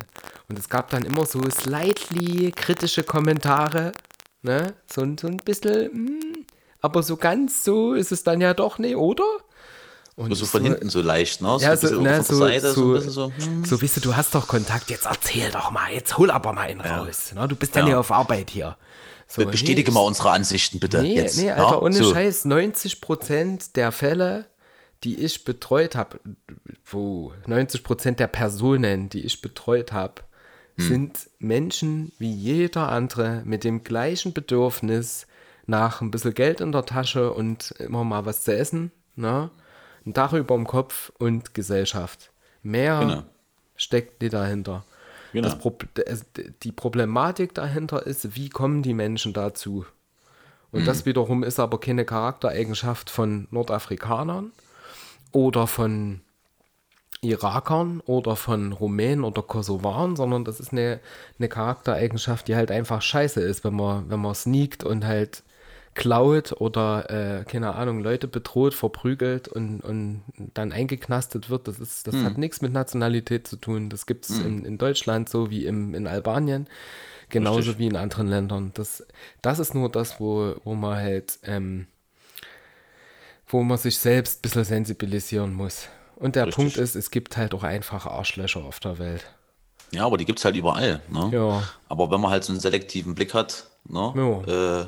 Und es gab dann immer so slightly kritische Kommentare, ne? So, so ein bisschen, mh, hm, aber so ganz so ist es dann ja doch nicht, oder? Und so von so, hinten so leicht, ne? So ja, so, ne, so, Seite, so, so, so, hm. so, weißt du, du hast doch Kontakt, jetzt erzähl doch mal, jetzt hol aber mal einen ja. raus. Ne? Du bist ja nicht auf Arbeit hier. So, Bestätige nee, mal unsere Ansichten bitte. Nee, jetzt. nee Alter, ja? ohne so. Scheiß, 90 Prozent der Fälle, die ich betreut habe, wo 90 Prozent der Personen, die ich betreut habe, hm. sind Menschen wie jeder andere mit dem gleichen Bedürfnis nach ein bisschen Geld in der Tasche und immer mal was zu essen. Ne? Ein Dach über dem Kopf und Gesellschaft. Mehr genau. steckt nicht dahinter. Genau. Pro die Problematik dahinter ist, wie kommen die Menschen dazu? Und mhm. das wiederum ist aber keine Charaktereigenschaft von Nordafrikanern oder von Irakern oder von Rumänen oder Kosovaren, sondern das ist eine, eine Charaktereigenschaft, die halt einfach scheiße ist, wenn man, wenn man sneakt und halt klaut oder, äh, keine Ahnung, Leute bedroht, verprügelt und, und dann eingeknastet wird, das, ist, das hm. hat nichts mit Nationalität zu tun. Das gibt es hm. in, in Deutschland so wie im, in Albanien, genauso Richtig. wie in anderen Ländern. Das, das ist nur das, wo, wo man halt, ähm, wo man sich selbst ein bisschen sensibilisieren muss. Und der Richtig. Punkt ist, es gibt halt auch einfach Arschlöcher auf der Welt. Ja, aber die gibt es halt überall. Ne? Ja. Aber wenn man halt so einen selektiven Blick hat, ne? Ja. Äh,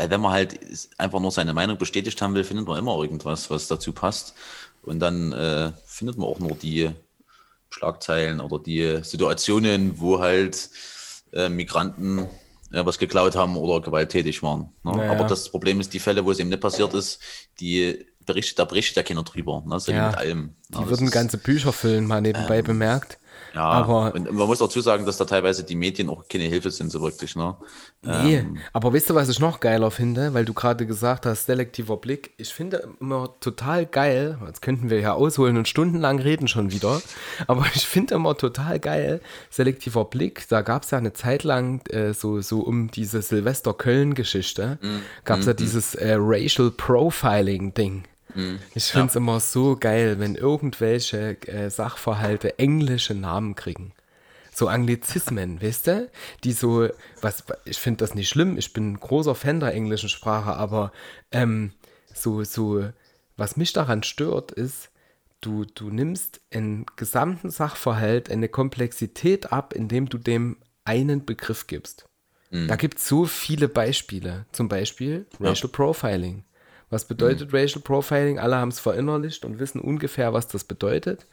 weil wenn man halt einfach nur seine Meinung bestätigt haben will, findet man immer irgendwas, was dazu passt. Und dann äh, findet man auch nur die Schlagzeilen oder die Situationen, wo halt äh, Migranten äh, was geklaut haben oder gewalttätig waren. Ne? Naja. Aber das Problem ist, die Fälle, wo es eben nicht passiert ist, die berichtet, da berichtet ja keiner drüber. Ne? Ja, mit allem. Die ne? würden ganze Bücher füllen, mal nebenbei ähm, bemerkt. Ja, aber und man muss dazu sagen, dass da teilweise die Medien auch keine Hilfe sind, so wirklich, ne? Nee, ähm, aber weißt du, was ich noch geiler finde, weil du gerade gesagt hast, selektiver Blick. Ich finde immer total geil, jetzt könnten wir ja ausholen und stundenlang reden schon wieder, <laughs> aber ich finde immer total geil, selektiver Blick, da gab es ja eine Zeit lang äh, so, so um diese Silvester-Köln-Geschichte, mm, gab es ja mm. dieses äh, Racial Profiling-Ding. Mhm. Ich finde es ja. immer so geil, wenn irgendwelche äh, Sachverhalte englische Namen kriegen. So Anglizismen, <laughs> weißt du? Die so, was, ich finde das nicht schlimm, ich bin ein großer Fan der englischen Sprache, aber ähm, so, so, was mich daran stört, ist, du, du nimmst einen gesamten Sachverhalt, eine Komplexität ab, indem du dem einen Begriff gibst. Mhm. Da gibt es so viele Beispiele. Zum Beispiel Racial ja. Profiling. Was bedeutet mhm. Racial Profiling? Alle haben es verinnerlicht und wissen ungefähr, was das bedeutet.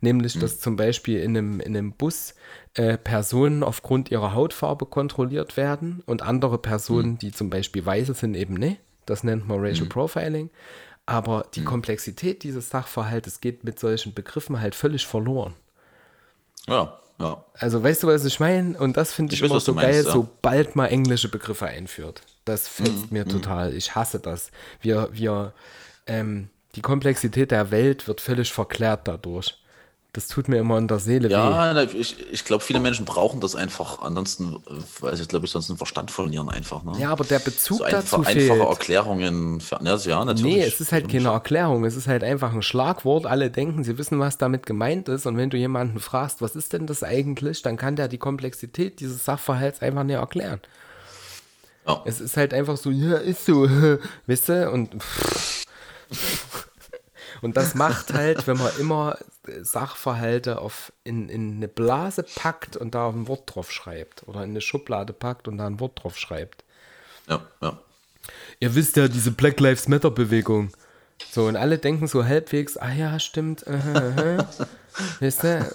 Nämlich, mhm. dass zum Beispiel in einem, in einem Bus äh, Personen aufgrund ihrer Hautfarbe kontrolliert werden und andere Personen, mhm. die zum Beispiel weiße sind, eben nicht. Das nennt man Racial mhm. Profiling. Aber die mhm. Komplexität dieses Sachverhaltes geht mit solchen Begriffen halt völlig verloren. Ja, ja. Also weißt du, was ich meine? Und das finde ich, ich weiß, immer so geil, meinst, ja. sobald man englische Begriffe einführt. Das fetzt mhm. mir mhm. total. Ich hasse das. Wir, wir, ähm, die Komplexität der Welt wird völlig verklärt dadurch. Das tut mir immer in der Seele ja, weh. Ja, ich, ich glaube, viele Menschen brauchen das einfach. Ansonsten, weil sie, glaube ich, sonst den Verstand verlieren einfach. Ne? Ja, aber der Bezug so dazu einfach, fehlt. Einfache Erklärungen. Für, ja, natürlich. Nee, es ist halt keine Erklärung. Es ist halt einfach ein Schlagwort. Alle denken, sie wissen, was damit gemeint ist. Und wenn du jemanden fragst, was ist denn das eigentlich, dann kann der die Komplexität dieses Sachverhalts einfach nicht erklären. Ja. Es ist halt einfach so, ja, ist so, <laughs> weißt du? Und, und das macht halt, wenn man immer Sachverhalte auf in, in eine Blase packt und da ein Wort drauf schreibt. Oder in eine Schublade packt und da ein Wort drauf schreibt. Ja, ja. Ihr wisst ja, diese Black Lives Matter Bewegung. So, und alle denken so halbwegs, ah ja, stimmt. Uh <laughs> -huh. Weißt du?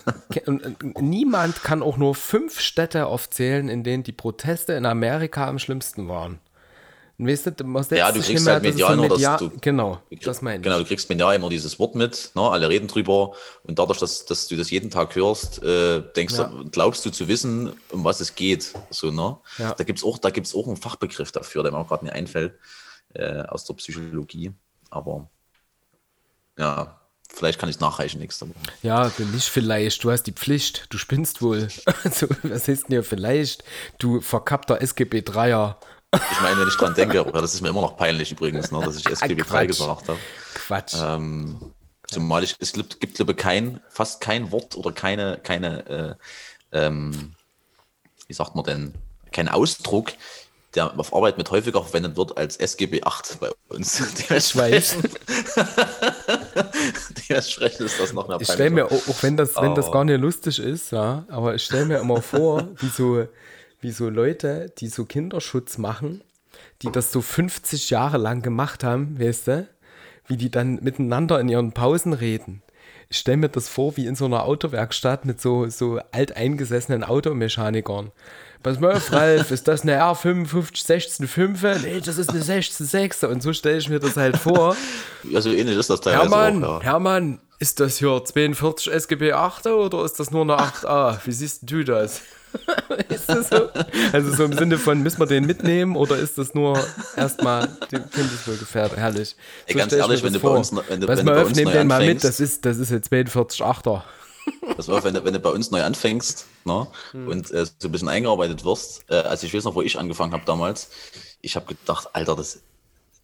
Niemand kann auch nur fünf Städte aufzählen, in denen die Proteste in Amerika am schlimmsten waren. Weißt du, man ja, du kriegst halt medial nur das, du, genau, das meine ich. Genau, du kriegst medial immer dieses Wort mit, ne? alle reden drüber und dadurch, dass, dass du das jeden Tag hörst, äh, denkst ja. du, glaubst du zu wissen, um was es geht. So, ne? Ja. Da gibt es auch, auch einen Fachbegriff dafür, der mir auch gerade nicht einfällt, äh, aus der Psychologie. Aber ja, Vielleicht kann ich nachreichen nächste Woche. Ja, nicht vielleicht. Du hast die Pflicht. Du spinnst wohl. <laughs> Also, was heißt denn hier vielleicht? Du verkappter SGB 3er. Ich meine, wenn ich dran denke, das ist mir immer noch peinlich übrigens, ne, dass ich <laughs> SGB 3 gesagt habe. Quatsch. Ähm, zumal ich, es gibt, gibt glaube kein, fast kein Wort oder keine, keine äh, ähm, wie sagt man denn, kein Ausdruck, der auf Arbeit mit häufiger verwendet wird als SGB 8 bei uns. <laughs> Dementsprechend, <laughs> dementsprechend ist das noch mehr Ich stelle mir, auch wenn das, wenn das gar nicht lustig ist, ja, aber ich stelle mir immer vor, <laughs> wie so, wie so Leute, die so Kinderschutz machen, die das so 50 Jahre lang gemacht haben, weißt du, wie die dann miteinander in ihren Pausen reden. Ich stelle mir das vor wie in so einer Autowerkstatt mit so, so alteingesessenen Automechanikern. Pass mal auf, Ralf, ist das eine R55 16.5? Nee, das ist eine 16.6. Und so stelle ich mir das halt vor. Ja, so ähnlich ist das teilweise Hermann, auch, ja. Hermann, ist das hier 42 SGB 8 oder ist das nur eine 8a? Wie siehst du das? <laughs> ist das so? Also so im Sinne von, müssen wir den mitnehmen oder ist das nur erstmal dem Kindeswohlgefährder? Herrlich. Ey, so ganz ehrlich, wenn du vor. bei uns, wenn du, Pass wenn mal auf, nimm den mal mit, das ist, das ist jetzt 42 8er. Pass auf, wenn du, wenn du bei uns neu anfängst ne, hm. und äh, so ein bisschen eingearbeitet wirst, äh, also ich weiß noch, wo ich angefangen habe damals, ich habe gedacht, Alter, das ist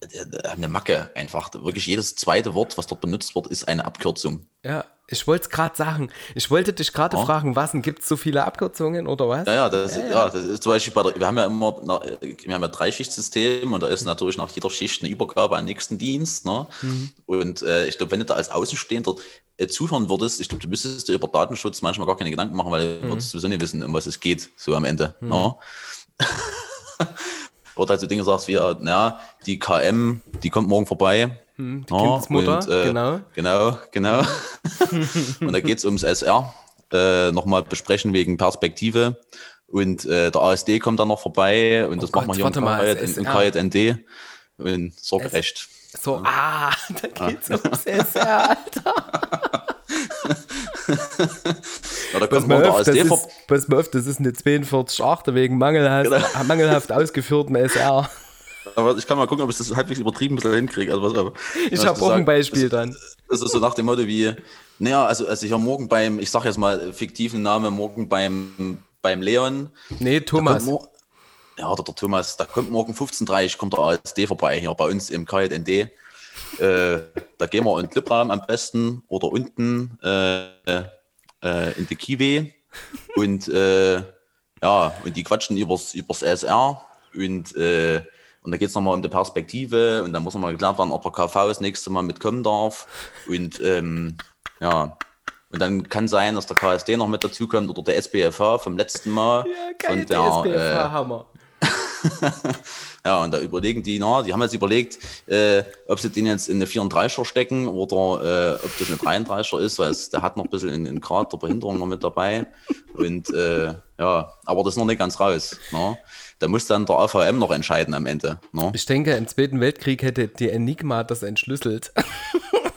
äh, eine Macke einfach. Wirklich jedes zweite Wort, was dort benutzt wird, ist eine Abkürzung. Ja, ich wollte es gerade sagen. Ich wollte dich gerade ja. fragen, was gibt es so viele Abkürzungen oder was? Ja, ja, das, ja, ja. das ist zum Beispiel bei der, wir haben ja immer, wir haben ja drei Schichtsystem und da ist natürlich nach jeder Schicht eine Übergabe an den nächsten Dienst. Ne? Mhm. Und äh, ich glaube, wenn du da als Außenstehender äh, zuhören würdest, ich glaube, du müsstest dir über Datenschutz manchmal gar keine Gedanken machen, weil du mhm. würdest sowieso nicht wissen, um was es geht, so am Ende. Mhm. Ne? <laughs> Wird halt so Dinge sagst wie, naja, die KM, die kommt morgen vorbei hm, die ja, Kindesmutter, und, äh, genau. Genau, genau. <laughs> und da geht es ums SR. Äh, Nochmal besprechen wegen Perspektive. Und äh, der ASD kommt dann noch vorbei und oh das Gott, machen wir hier im KJND und Sorgrecht. So, ah, <laughs> da geht's ah. ums SR, Alter. <laughs> ja, da Pass kommt mal, auf, das ist, vor. pass mal auf, das ist eine 42,8 wegen mangelhaft, Genau. <laughs> mangelhaft ausgeführtem SR. Aber ich kann mal gucken, ob ich das halbwegs übertrieben ein bisschen hinkriege. Also, was, Ich habe auch ein Beispiel dann. Das ist so nach dem Motto wie, naja, also, also ich habe morgen beim, ich sag jetzt mal fiktiven Namen, morgen beim, beim Leon. Nee, Thomas. Kommt mo- Ja, der, der Thomas, da kommt morgen 15.30 Uhr, kommt der ASD vorbei hier bei uns im KJND. Äh, da gehen wir in den Clipraum am besten oder unten äh, äh, in die Kiwi und äh, ja, und die quatschen übers, übers SR und, äh, und da geht es nochmal um die Perspektive und dann muss nochmal geklärt werden, ob der KV das nächste Mal mitkommen darf und ähm, ja, und dann kann sein, dass der KSD noch mit dazukommt oder der SBFH vom letzten Mal. von der, äh, Hammer. <laughs> ja, und da überlegen die, na, die haben jetzt überlegt, äh, ob sie den jetzt in eine 34er stecken oder äh, ob das eine 33er ist, weil es, der hat noch ein bisschen einen, einen Grad der Behinderung noch mit dabei. Und äh, ja, aber das ist noch nicht ganz raus. Ne? Da muss dann der AVM noch entscheiden am Ende. Ne? Ich denke, im Zweiten Weltkrieg hätte die Enigma das entschlüsselt. <laughs>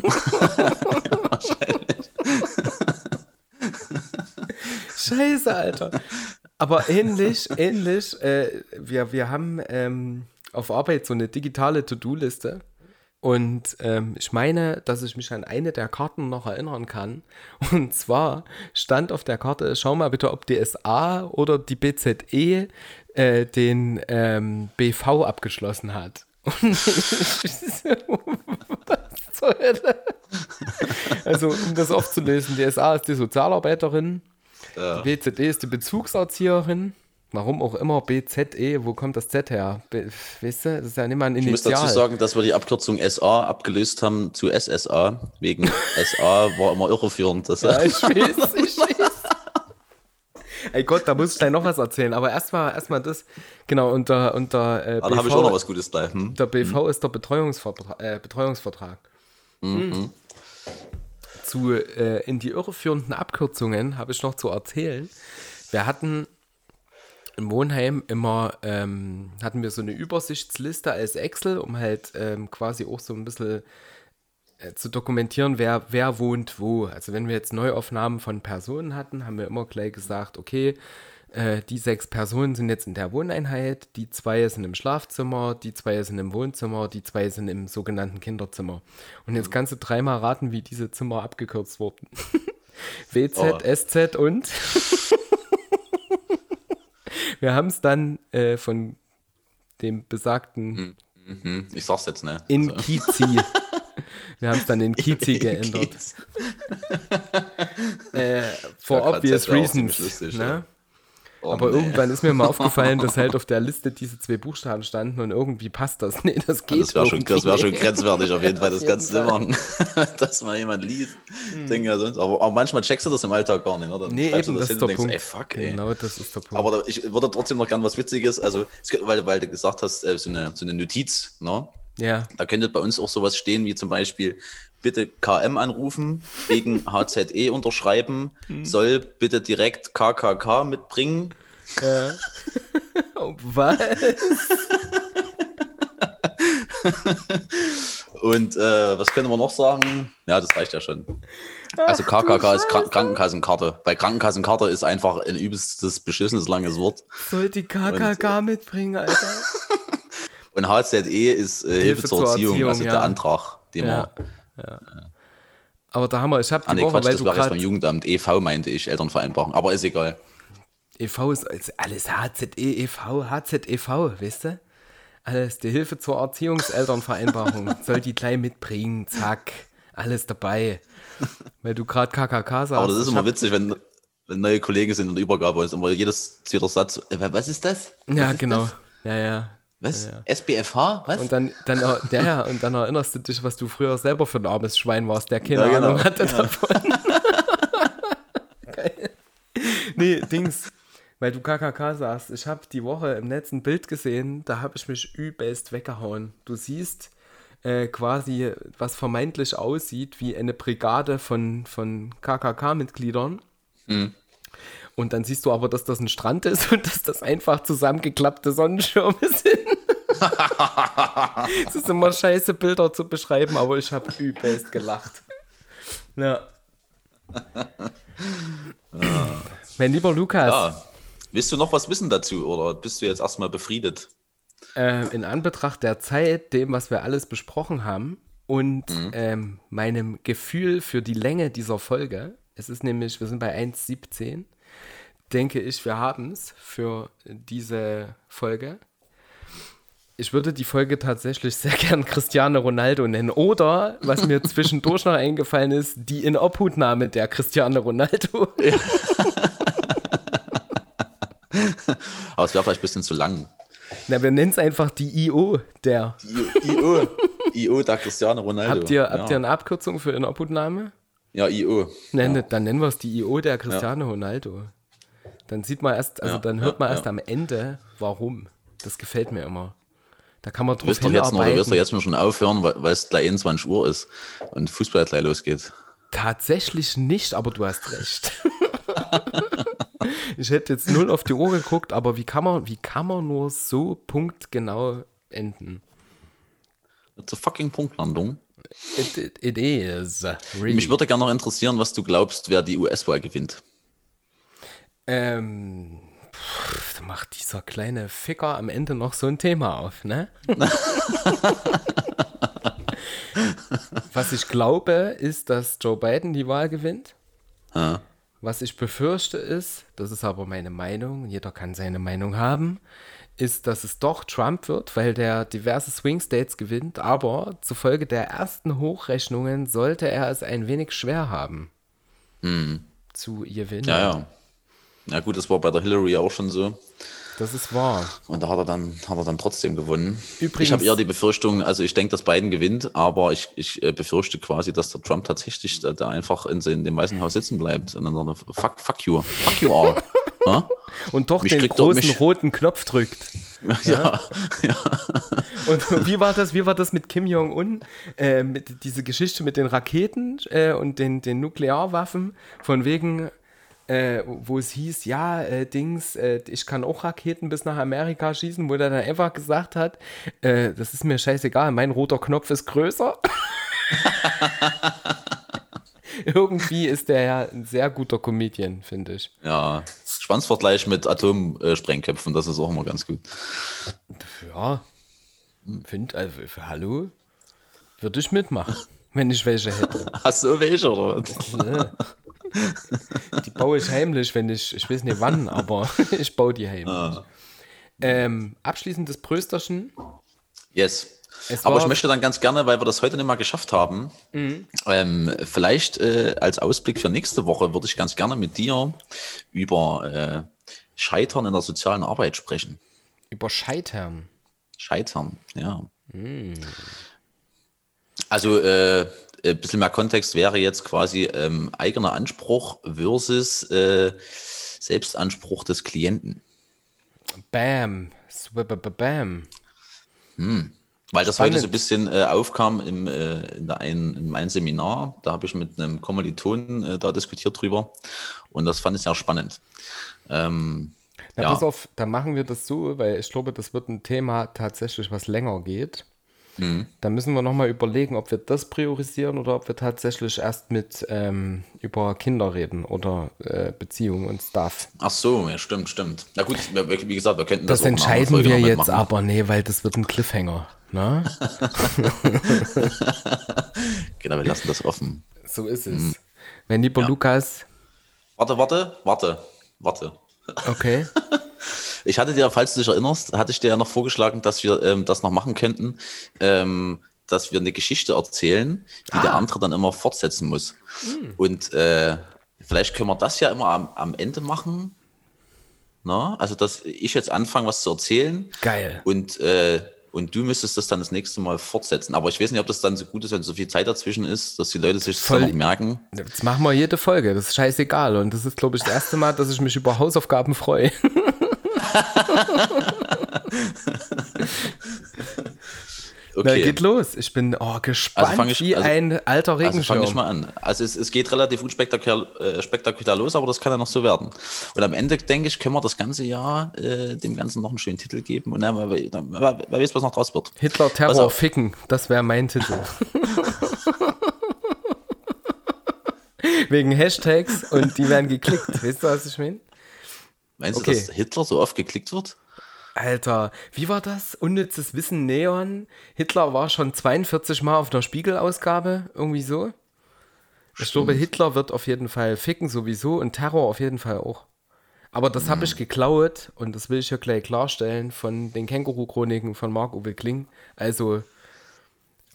<laughs> Scheiße, Alter. Aber ähnlich, <laughs> ähnlich, äh, wir, wir haben ähm, auf Arbeit so eine digitale To-Do-Liste. Und ähm, ich meine, dass ich mich an eine der Karten noch erinnern kann. <laughs> Und zwar stand auf der Karte, schau mal bitte, ob die SA oder die BZE äh, den ähm, BV abgeschlossen hat. <laughs> Und ich so, was zur Hölle? Also, um das aufzulösen, die SA ist die Sozialarbeiterin, Ja. die BZE ist die Bezugserzieherin. Warum auch immer BZE, wo kommt das Z her? Be weißt du, das ist ja nicht mal ein Ich muss Initial. dazu sagen, dass wir die Abkürzung SA abgelöst haben zu SSA. Wegen <laughs> SA war immer irreführend. Das, Ja, <laughs> ich weiß, ich weiß. Ey Gott, da muss ich gleich noch was erzählen. Aber erstmal erstmal das. Genau, unter, unter äh, Ah, da habe ich auch noch was Gutes da. Hm? Der BV ist der Betreuungsvertrag. Äh, Betreuungsvertrag. Mhm. Hm. Zu äh, in die irreführenden Abkürzungen habe ich noch zu erzählen. Wir hatten im Wohnheim immer, ähm, hatten wir so eine Übersichtsliste als Excel, um halt ähm, quasi auch so ein bisschen äh, zu dokumentieren, wer, wer wohnt wo. Also wenn wir jetzt Neuaufnahmen von Personen hatten, haben wir immer gleich gesagt, okay, äh, die sechs Personen sind jetzt in der Wohneinheit, die zwei sind im Schlafzimmer, die zwei sind im Wohnzimmer, die zwei sind im sogenannten Kinderzimmer. Und jetzt kannst du dreimal raten, wie diese Zimmer abgekürzt wurden. <laughs> WZ, Oh. SZ und <laughs> wir haben es dann äh, von dem besagten Mhm. Ich sag's jetzt, ne? in So. Kizi. <laughs> Wir haben es dann in Kizi geändert. Äh, for obvious reasons. ne? Oh, Aber nee. irgendwann ist mir mal <laughs> aufgefallen, dass halt auf der Liste diese zwei Buchstaben standen und irgendwie passt das. <laughs> Nee, das geht Das wäre schon, das wär schon grenzwertig auf jeden <laughs> Fall, das Auf kannst du jeden machen. Dass mal jemand liest. Denke ja sonst. Aber, manchmal checkst du das im Alltag gar nicht. Oder? Dann Nee, eben, das hin ist der denkst, Punkt. Ey, fuck, ey. Genau, das ist der Punkt. Aber ich würde trotzdem noch gern was Witziges, also, weil, weil du gesagt hast, äh, so eine, so eine Notiz, ne? ja, Da könnte bei uns auch sowas stehen, wie zum Beispiel, bitte KM anrufen, wegen <laughs> HZE unterschreiben, Hm. soll bitte direkt KKK mitbringen. ja. Oh, <laughs> Was? Und äh, was können wir noch sagen? Ja, das reicht ja schon. Also KKK ist Krank Krankenkassenkarte. Bei Krankenkassenkarte ist einfach ein übelstes, beschissenes langes Wort. Soll die KKK mitbringen, Alter? <laughs> Und HZE ist äh, Hilfe, zur Erziehung, also ja. der Antrag, den Ja. Wir. Aber da haben wir, ich habe die Ah, nee, Woche, Quatsch, weil das du jetzt beim Jugendamt. EV meinte ich, Elternvereinbarung. Aber ist egal. EV ist, ist alles HZE, EV, HZEV, weißt du? Alles, die Hilfe zur Erziehungselternvereinbarung <laughs> soll die gleich mitbringen, zack, alles dabei. Weil du gerade KKK sagst. Aber das ist immer witzig, wenn, wenn neue Kollegen sind in der Übergabe ist immer jedes jeder Satz. Äh, was ist das? Ja, Was ist genau. Das? Ja, ja. Was? Ja, ja. SBFH? Was? Und dann, dann, ja, ja, und dann erinnerst du dich, was du früher selber für ein armes Schwein warst, der keine Ja, genau. Ahnung hatte Ja. davon. <laughs> Geil. Nee, Dings, weil du KKK sagst, ich habe die Woche im Netz ein Bild gesehen, da habe ich mich übelst weggehauen. Du siehst äh, quasi, was vermeintlich aussieht wie eine Brigade von, von KKK-Mitgliedern. Mhm. Und dann siehst du aber, dass das ein Strand ist <laughs> und dass das einfach zusammengeklappte Sonnenschirme sind. Es ist immer scheiße, Bilder zu beschreiben, aber ich habe übelst gelacht. Ja. <laughs> mein lieber Lukas. Ja. Willst du noch was wissen dazu oder bist du jetzt erstmal befriedet? Äh, in Anbetracht der Zeit, dem, was wir alles besprochen haben und mhm. ähm, meinem Gefühl für die Länge dieser Folge, es ist nämlich, wir sind bei 1,17, denke ich, wir haben es für diese Folge. Ich würde die Folge tatsächlich <laughs> sehr gern Cristiano Ronaldo nennen. Oder, was mir zwischendurch noch eingefallen ist, die Inobhutnahme der Cristiano Ronaldo. Ja. <laughs> Aber es wäre vielleicht ein bisschen zu lang. Na, wir nennen es einfach die IO der. Die IO. <laughs> IO der Cristiano Ronaldo. Habt ihr, ja. habt ihr eine Abkürzung für Inobhutnahme? Ja, IO. Nenn, ja. Dann nennen wir es die IO der Cristiano ja. Ronaldo. Dann sieht man erst, also dann hört man erst am Ende, warum. Das gefällt mir immer. Da kann man drauf hinarbeiten. Jetzt noch, wirst du jetzt schon aufhören, weil, weil es gleich 21 Uhr ist und Fußball gleich losgeht? Tatsächlich nicht, aber du hast recht. <laughs> ich hätte jetzt null auf die Uhr geguckt, aber wie kann man, wie kann man nur so punktgenau enden? It's a fucking Punktlandung. It, it, it is. Really. Mich würde gerne noch interessieren, was du glaubst, wer die US-Wahl gewinnt. Ähm, pff, da macht dieser kleine Ficker am Ende noch so ein Thema auf, ne? <laughs> was ich glaube, ist, dass Joe Biden die Wahl gewinnt. Ja. Was ich befürchte ist, das ist aber meine Meinung, jeder kann seine Meinung haben, ist, dass es doch Trump wird, weil der diverse Swing States gewinnt, aber zufolge der ersten Hochrechnungen sollte er es ein wenig schwer haben hm. zu gewinnen. Ja, ja. Ja gut, das war bei der Hillary auch schon so. Das ist wahr. Und da hat er dann, hat er dann trotzdem gewonnen. Übrigens, ich habe eher die Befürchtung, also ich denke, dass Biden gewinnt, aber ich, ich äh, befürchte quasi, dass der Trump tatsächlich da, einfach in, in, dem Weißen Haus sitzen bleibt. Und dann sagt fuck, fuck you, fuck you all. <laughs> ja? Und doch mich den großen mich... roten Knopf drückt. <laughs> Ja, ja. <laughs> Und wie war das, wie war das mit Kim Jong-un? Äh, mit diese Geschichte mit den Raketen äh, und den, den Nuklearwaffen, von wegen, äh, wo es hieß, ja, äh, Dings, äh, ich kann auch Raketen bis nach Amerika schießen, wo der dann einfach gesagt hat, äh, das ist mir scheißegal, mein roter Knopf ist größer. <laughs> Irgendwie ist der ja ein sehr guter Comedian, finde ich. Ja, Schwanzvergleich mit Atomsprengköpfen, das ist auch immer ganz gut. Ja, finde, also, hallo, würde ich mitmachen, wenn ich welche hätte. <laughs> Hast du welche oder was? Die baue ich heimlich, wenn ich, ich weiß nicht wann, aber <laughs> ich baue die heimlich. Ah. Ähm, abschließendes Prösterchen. Yes. Aber ich möchte dann ganz gerne, weil wir das heute nicht mal geschafft haben, mhm. ähm, vielleicht äh, als Ausblick für nächste Woche würde ich ganz gerne mit dir über äh, Scheitern in der sozialen Arbeit sprechen. Über Scheitern? Scheitern, ja. Mhm. Also äh, ein äh, bisschen mehr Kontext wäre jetzt quasi ähm, eigener Anspruch versus äh, Selbstanspruch des Klienten. Bam. Bam. Hm. Weil das Spannend. heute so ein bisschen äh, aufkam im, äh, in, der ein, in meinem Seminar. Da habe ich mit einem Kommilitonen äh, da diskutiert drüber. Und das fand ich sehr spannend. Ähm, Na, ja. pass auf, dann machen wir das so, weil ich glaube, das wird ein Thema tatsächlich, was länger geht. Mhm. Da müssen wir nochmal überlegen, ob wir das priorisieren oder ob wir tatsächlich erst mit ähm, über Kinder reden oder äh, Beziehungen und Stuff. Ach so, ja, stimmt, stimmt. Na gut, wie gesagt, wir könnten das Das entscheiden wir jetzt aber, nee, weil das wird ein Cliffhanger. Ne? <laughs> <laughs> genau, wir lassen das offen. So ist es. Mhm. Mein lieber ja. Lukas. Warte, warte, warte, warte. Okay. <laughs> Ich hatte dir, falls du dich erinnerst, hatte ich dir ja noch vorgeschlagen, dass wir ähm, das noch machen könnten, ähm, dass wir eine Geschichte erzählen, die ah. der andere dann immer fortsetzen muss. Hm. Und äh, vielleicht können wir das ja immer am, am Ende machen. Na? Also, dass ich jetzt anfange, was zu erzählen. Geil. Und äh, und du müsstest das dann das nächste Mal fortsetzen. Aber ich weiß nicht, ob das dann so gut ist, wenn so viel Zeit dazwischen ist, dass die Leute sich das dann noch merken. Jetzt machen wir jede Folge, das ist scheißegal. Und das ist, glaube ich, das erste Mal, dass ich mich über Hausaufgaben freue. <laughs> <laughs> Okay. Na, geht los. Ich bin oh, gespannt also ich, wie also, ein alter Regenschirm. Also fange ich mal an. Also es, es geht relativ unspektakulär äh, spektakulär los, aber das kann ja noch so werden. Und am Ende, denke ich, können wir das ganze Jahr äh, dem Ganzen noch einen schönen Titel geben. Und dann, wer, wer, wer weiß, was noch draus wird. Hitler Terror ficken, das wäre mein Titel. <laughs> wegen Hashtags und die werden geklickt. Weißt du, was ich meine? Meinst Okay. du, dass Hitler so oft geklickt wird? Alter, wie war das? Unnützes Wissen Neon. Hitler war schon 42 Mal auf einer Spiegelausgabe, irgendwie so. Ich glaube, Hitler wird auf jeden Fall ficken sowieso und Terror auf jeden Fall auch. Aber das habe ich geklaut und das will ich ja gleich klarstellen von den Känguru-Chroniken von Marc-Uwe Kling. Also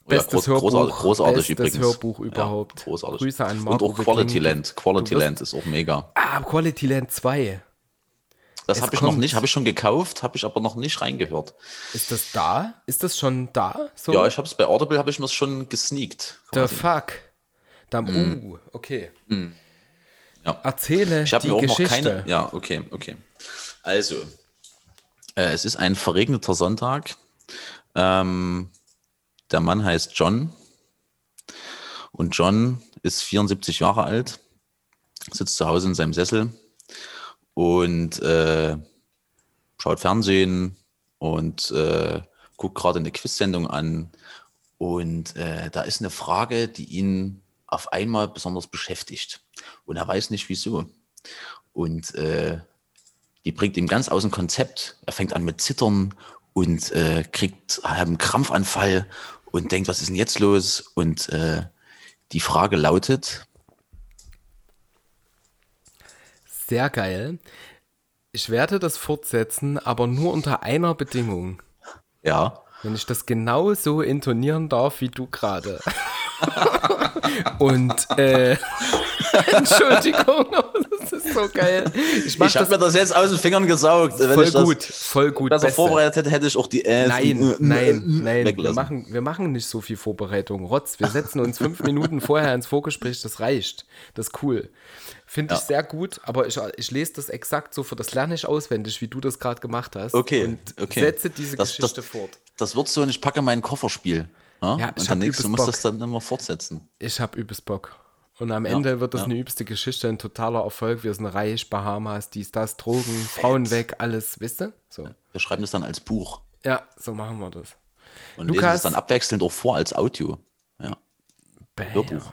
Oh ja, bestes groß- Hörbuch, großartig, bestes übrigens. Hörbuch Ja, überhaupt. großartig. Grüße an Und Marc-Uwe auch Quality. Land. Quality Land ist auch mega. Ah, Quality Land 2. Das habe ich noch nicht, habe ich schon gekauft, habe ich aber noch nicht reingehört. Ist das da? Ist das schon da? So? Ja, ich habe es bei Audible, habe ich mir schon gesneakt. The fuck? Da, uh, okay. Ja. Erzähle Ich habe die mir auch Geschichte. noch keine. Ja, okay, okay. Also, äh, es ist ein verregneter Sonntag. Ähm, der Mann heißt John. Und John ist 74 Jahre alt, sitzt zu Hause in seinem Sessel und äh, schaut Fernsehen und äh, guckt gerade eine Quiz-Sendung an. Und äh, da ist eine Frage, die ihn auf einmal besonders beschäftigt. Und er weiß nicht wieso. Und äh, die bringt ihm ganz aus dem Konzept. Er fängt an mit Zittern und äh, kriegt einen Krampfanfall und denkt, was ist denn jetzt los? Und äh, die Frage lautet, Sehr geil. Ich werde das fortsetzen, aber nur unter einer Bedingung. ja, Wenn ich das genau so intonieren darf, wie du gerade. <laughs> Und, äh, <laughs> Entschuldigung, <laughs> das ist so geil. Ich ich habe das mir das jetzt aus den Fingern gesaugt. Wenn voll ich das gut, voll gut. besser Beste. vorbereitet hätte, hätte ich auch die Nein, und, äh, nein, nein. Wir weggelassen. machen, wir machen nicht so viel Vorbereitung. Rotz, wir setzen uns fünf Minuten vorher ins Vorgespräch, das reicht. Das ist cool. Finde ich Ja. sehr gut, aber ich, ich lese das exakt so, für das lerne ich auswendig, wie du das gerade gemacht hast. Okay, Und okay. setze diese Das- Geschichte das- fort. Das wird so und ich packe mein Kofferspiel. Ja, Ja, ich und hab der nächste übelst muss Bock. das dann immer fortsetzen. Ich habe übelst Bock. Und am Ende wird das ja. eine übelste Geschichte, ein totaler Erfolg. Wir sind reich, Bahamas, dies, das, Drogen, Frauen weg, alles, wisst ihr? So. Wir schreiben das dann als Buch Ja, so machen wir das. und lesen Lukas- es dann abwechselnd auch vor als Audio. Ja. Bam. Hörbuch.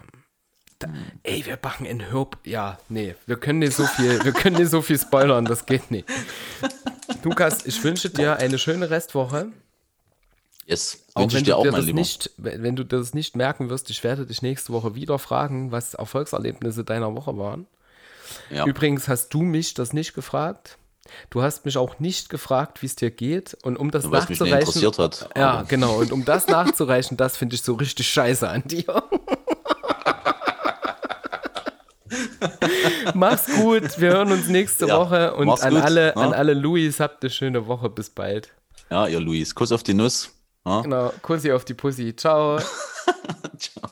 Da, ey, wir machen ein Hörb. Ja, nee, wir können nicht so viel, wir können nicht so viel spoilern, das geht nicht. Lukas, ich wünsche dir eine schöne Restwoche. Yes, Auch wünsche wenn dir du auch, dir mein das Lieber. nicht, wenn du das nicht merken wirst, ich werde dich nächste Woche wieder fragen, was Erfolgserlebnisse deiner Woche waren. Ja. Übrigens hast du mich das nicht gefragt. Du hast mich auch nicht gefragt, wie es dir geht. Und um das nicht nachzureichen. Ja, genau. Und um das nachzureichen, das finde ich so richtig scheiße an dir. <laughs> <laughs> Mach's gut. Wir hören uns nächste Ja, Woche. Und an gut, alle, ne? an alle Louis, habt eine schöne Woche. Bis bald. Ja, ihr Luis. Kuss auf die Nuss. Ja? Genau. Kussi auf die Pussy. Ciao. <laughs> <laughs> Ciao.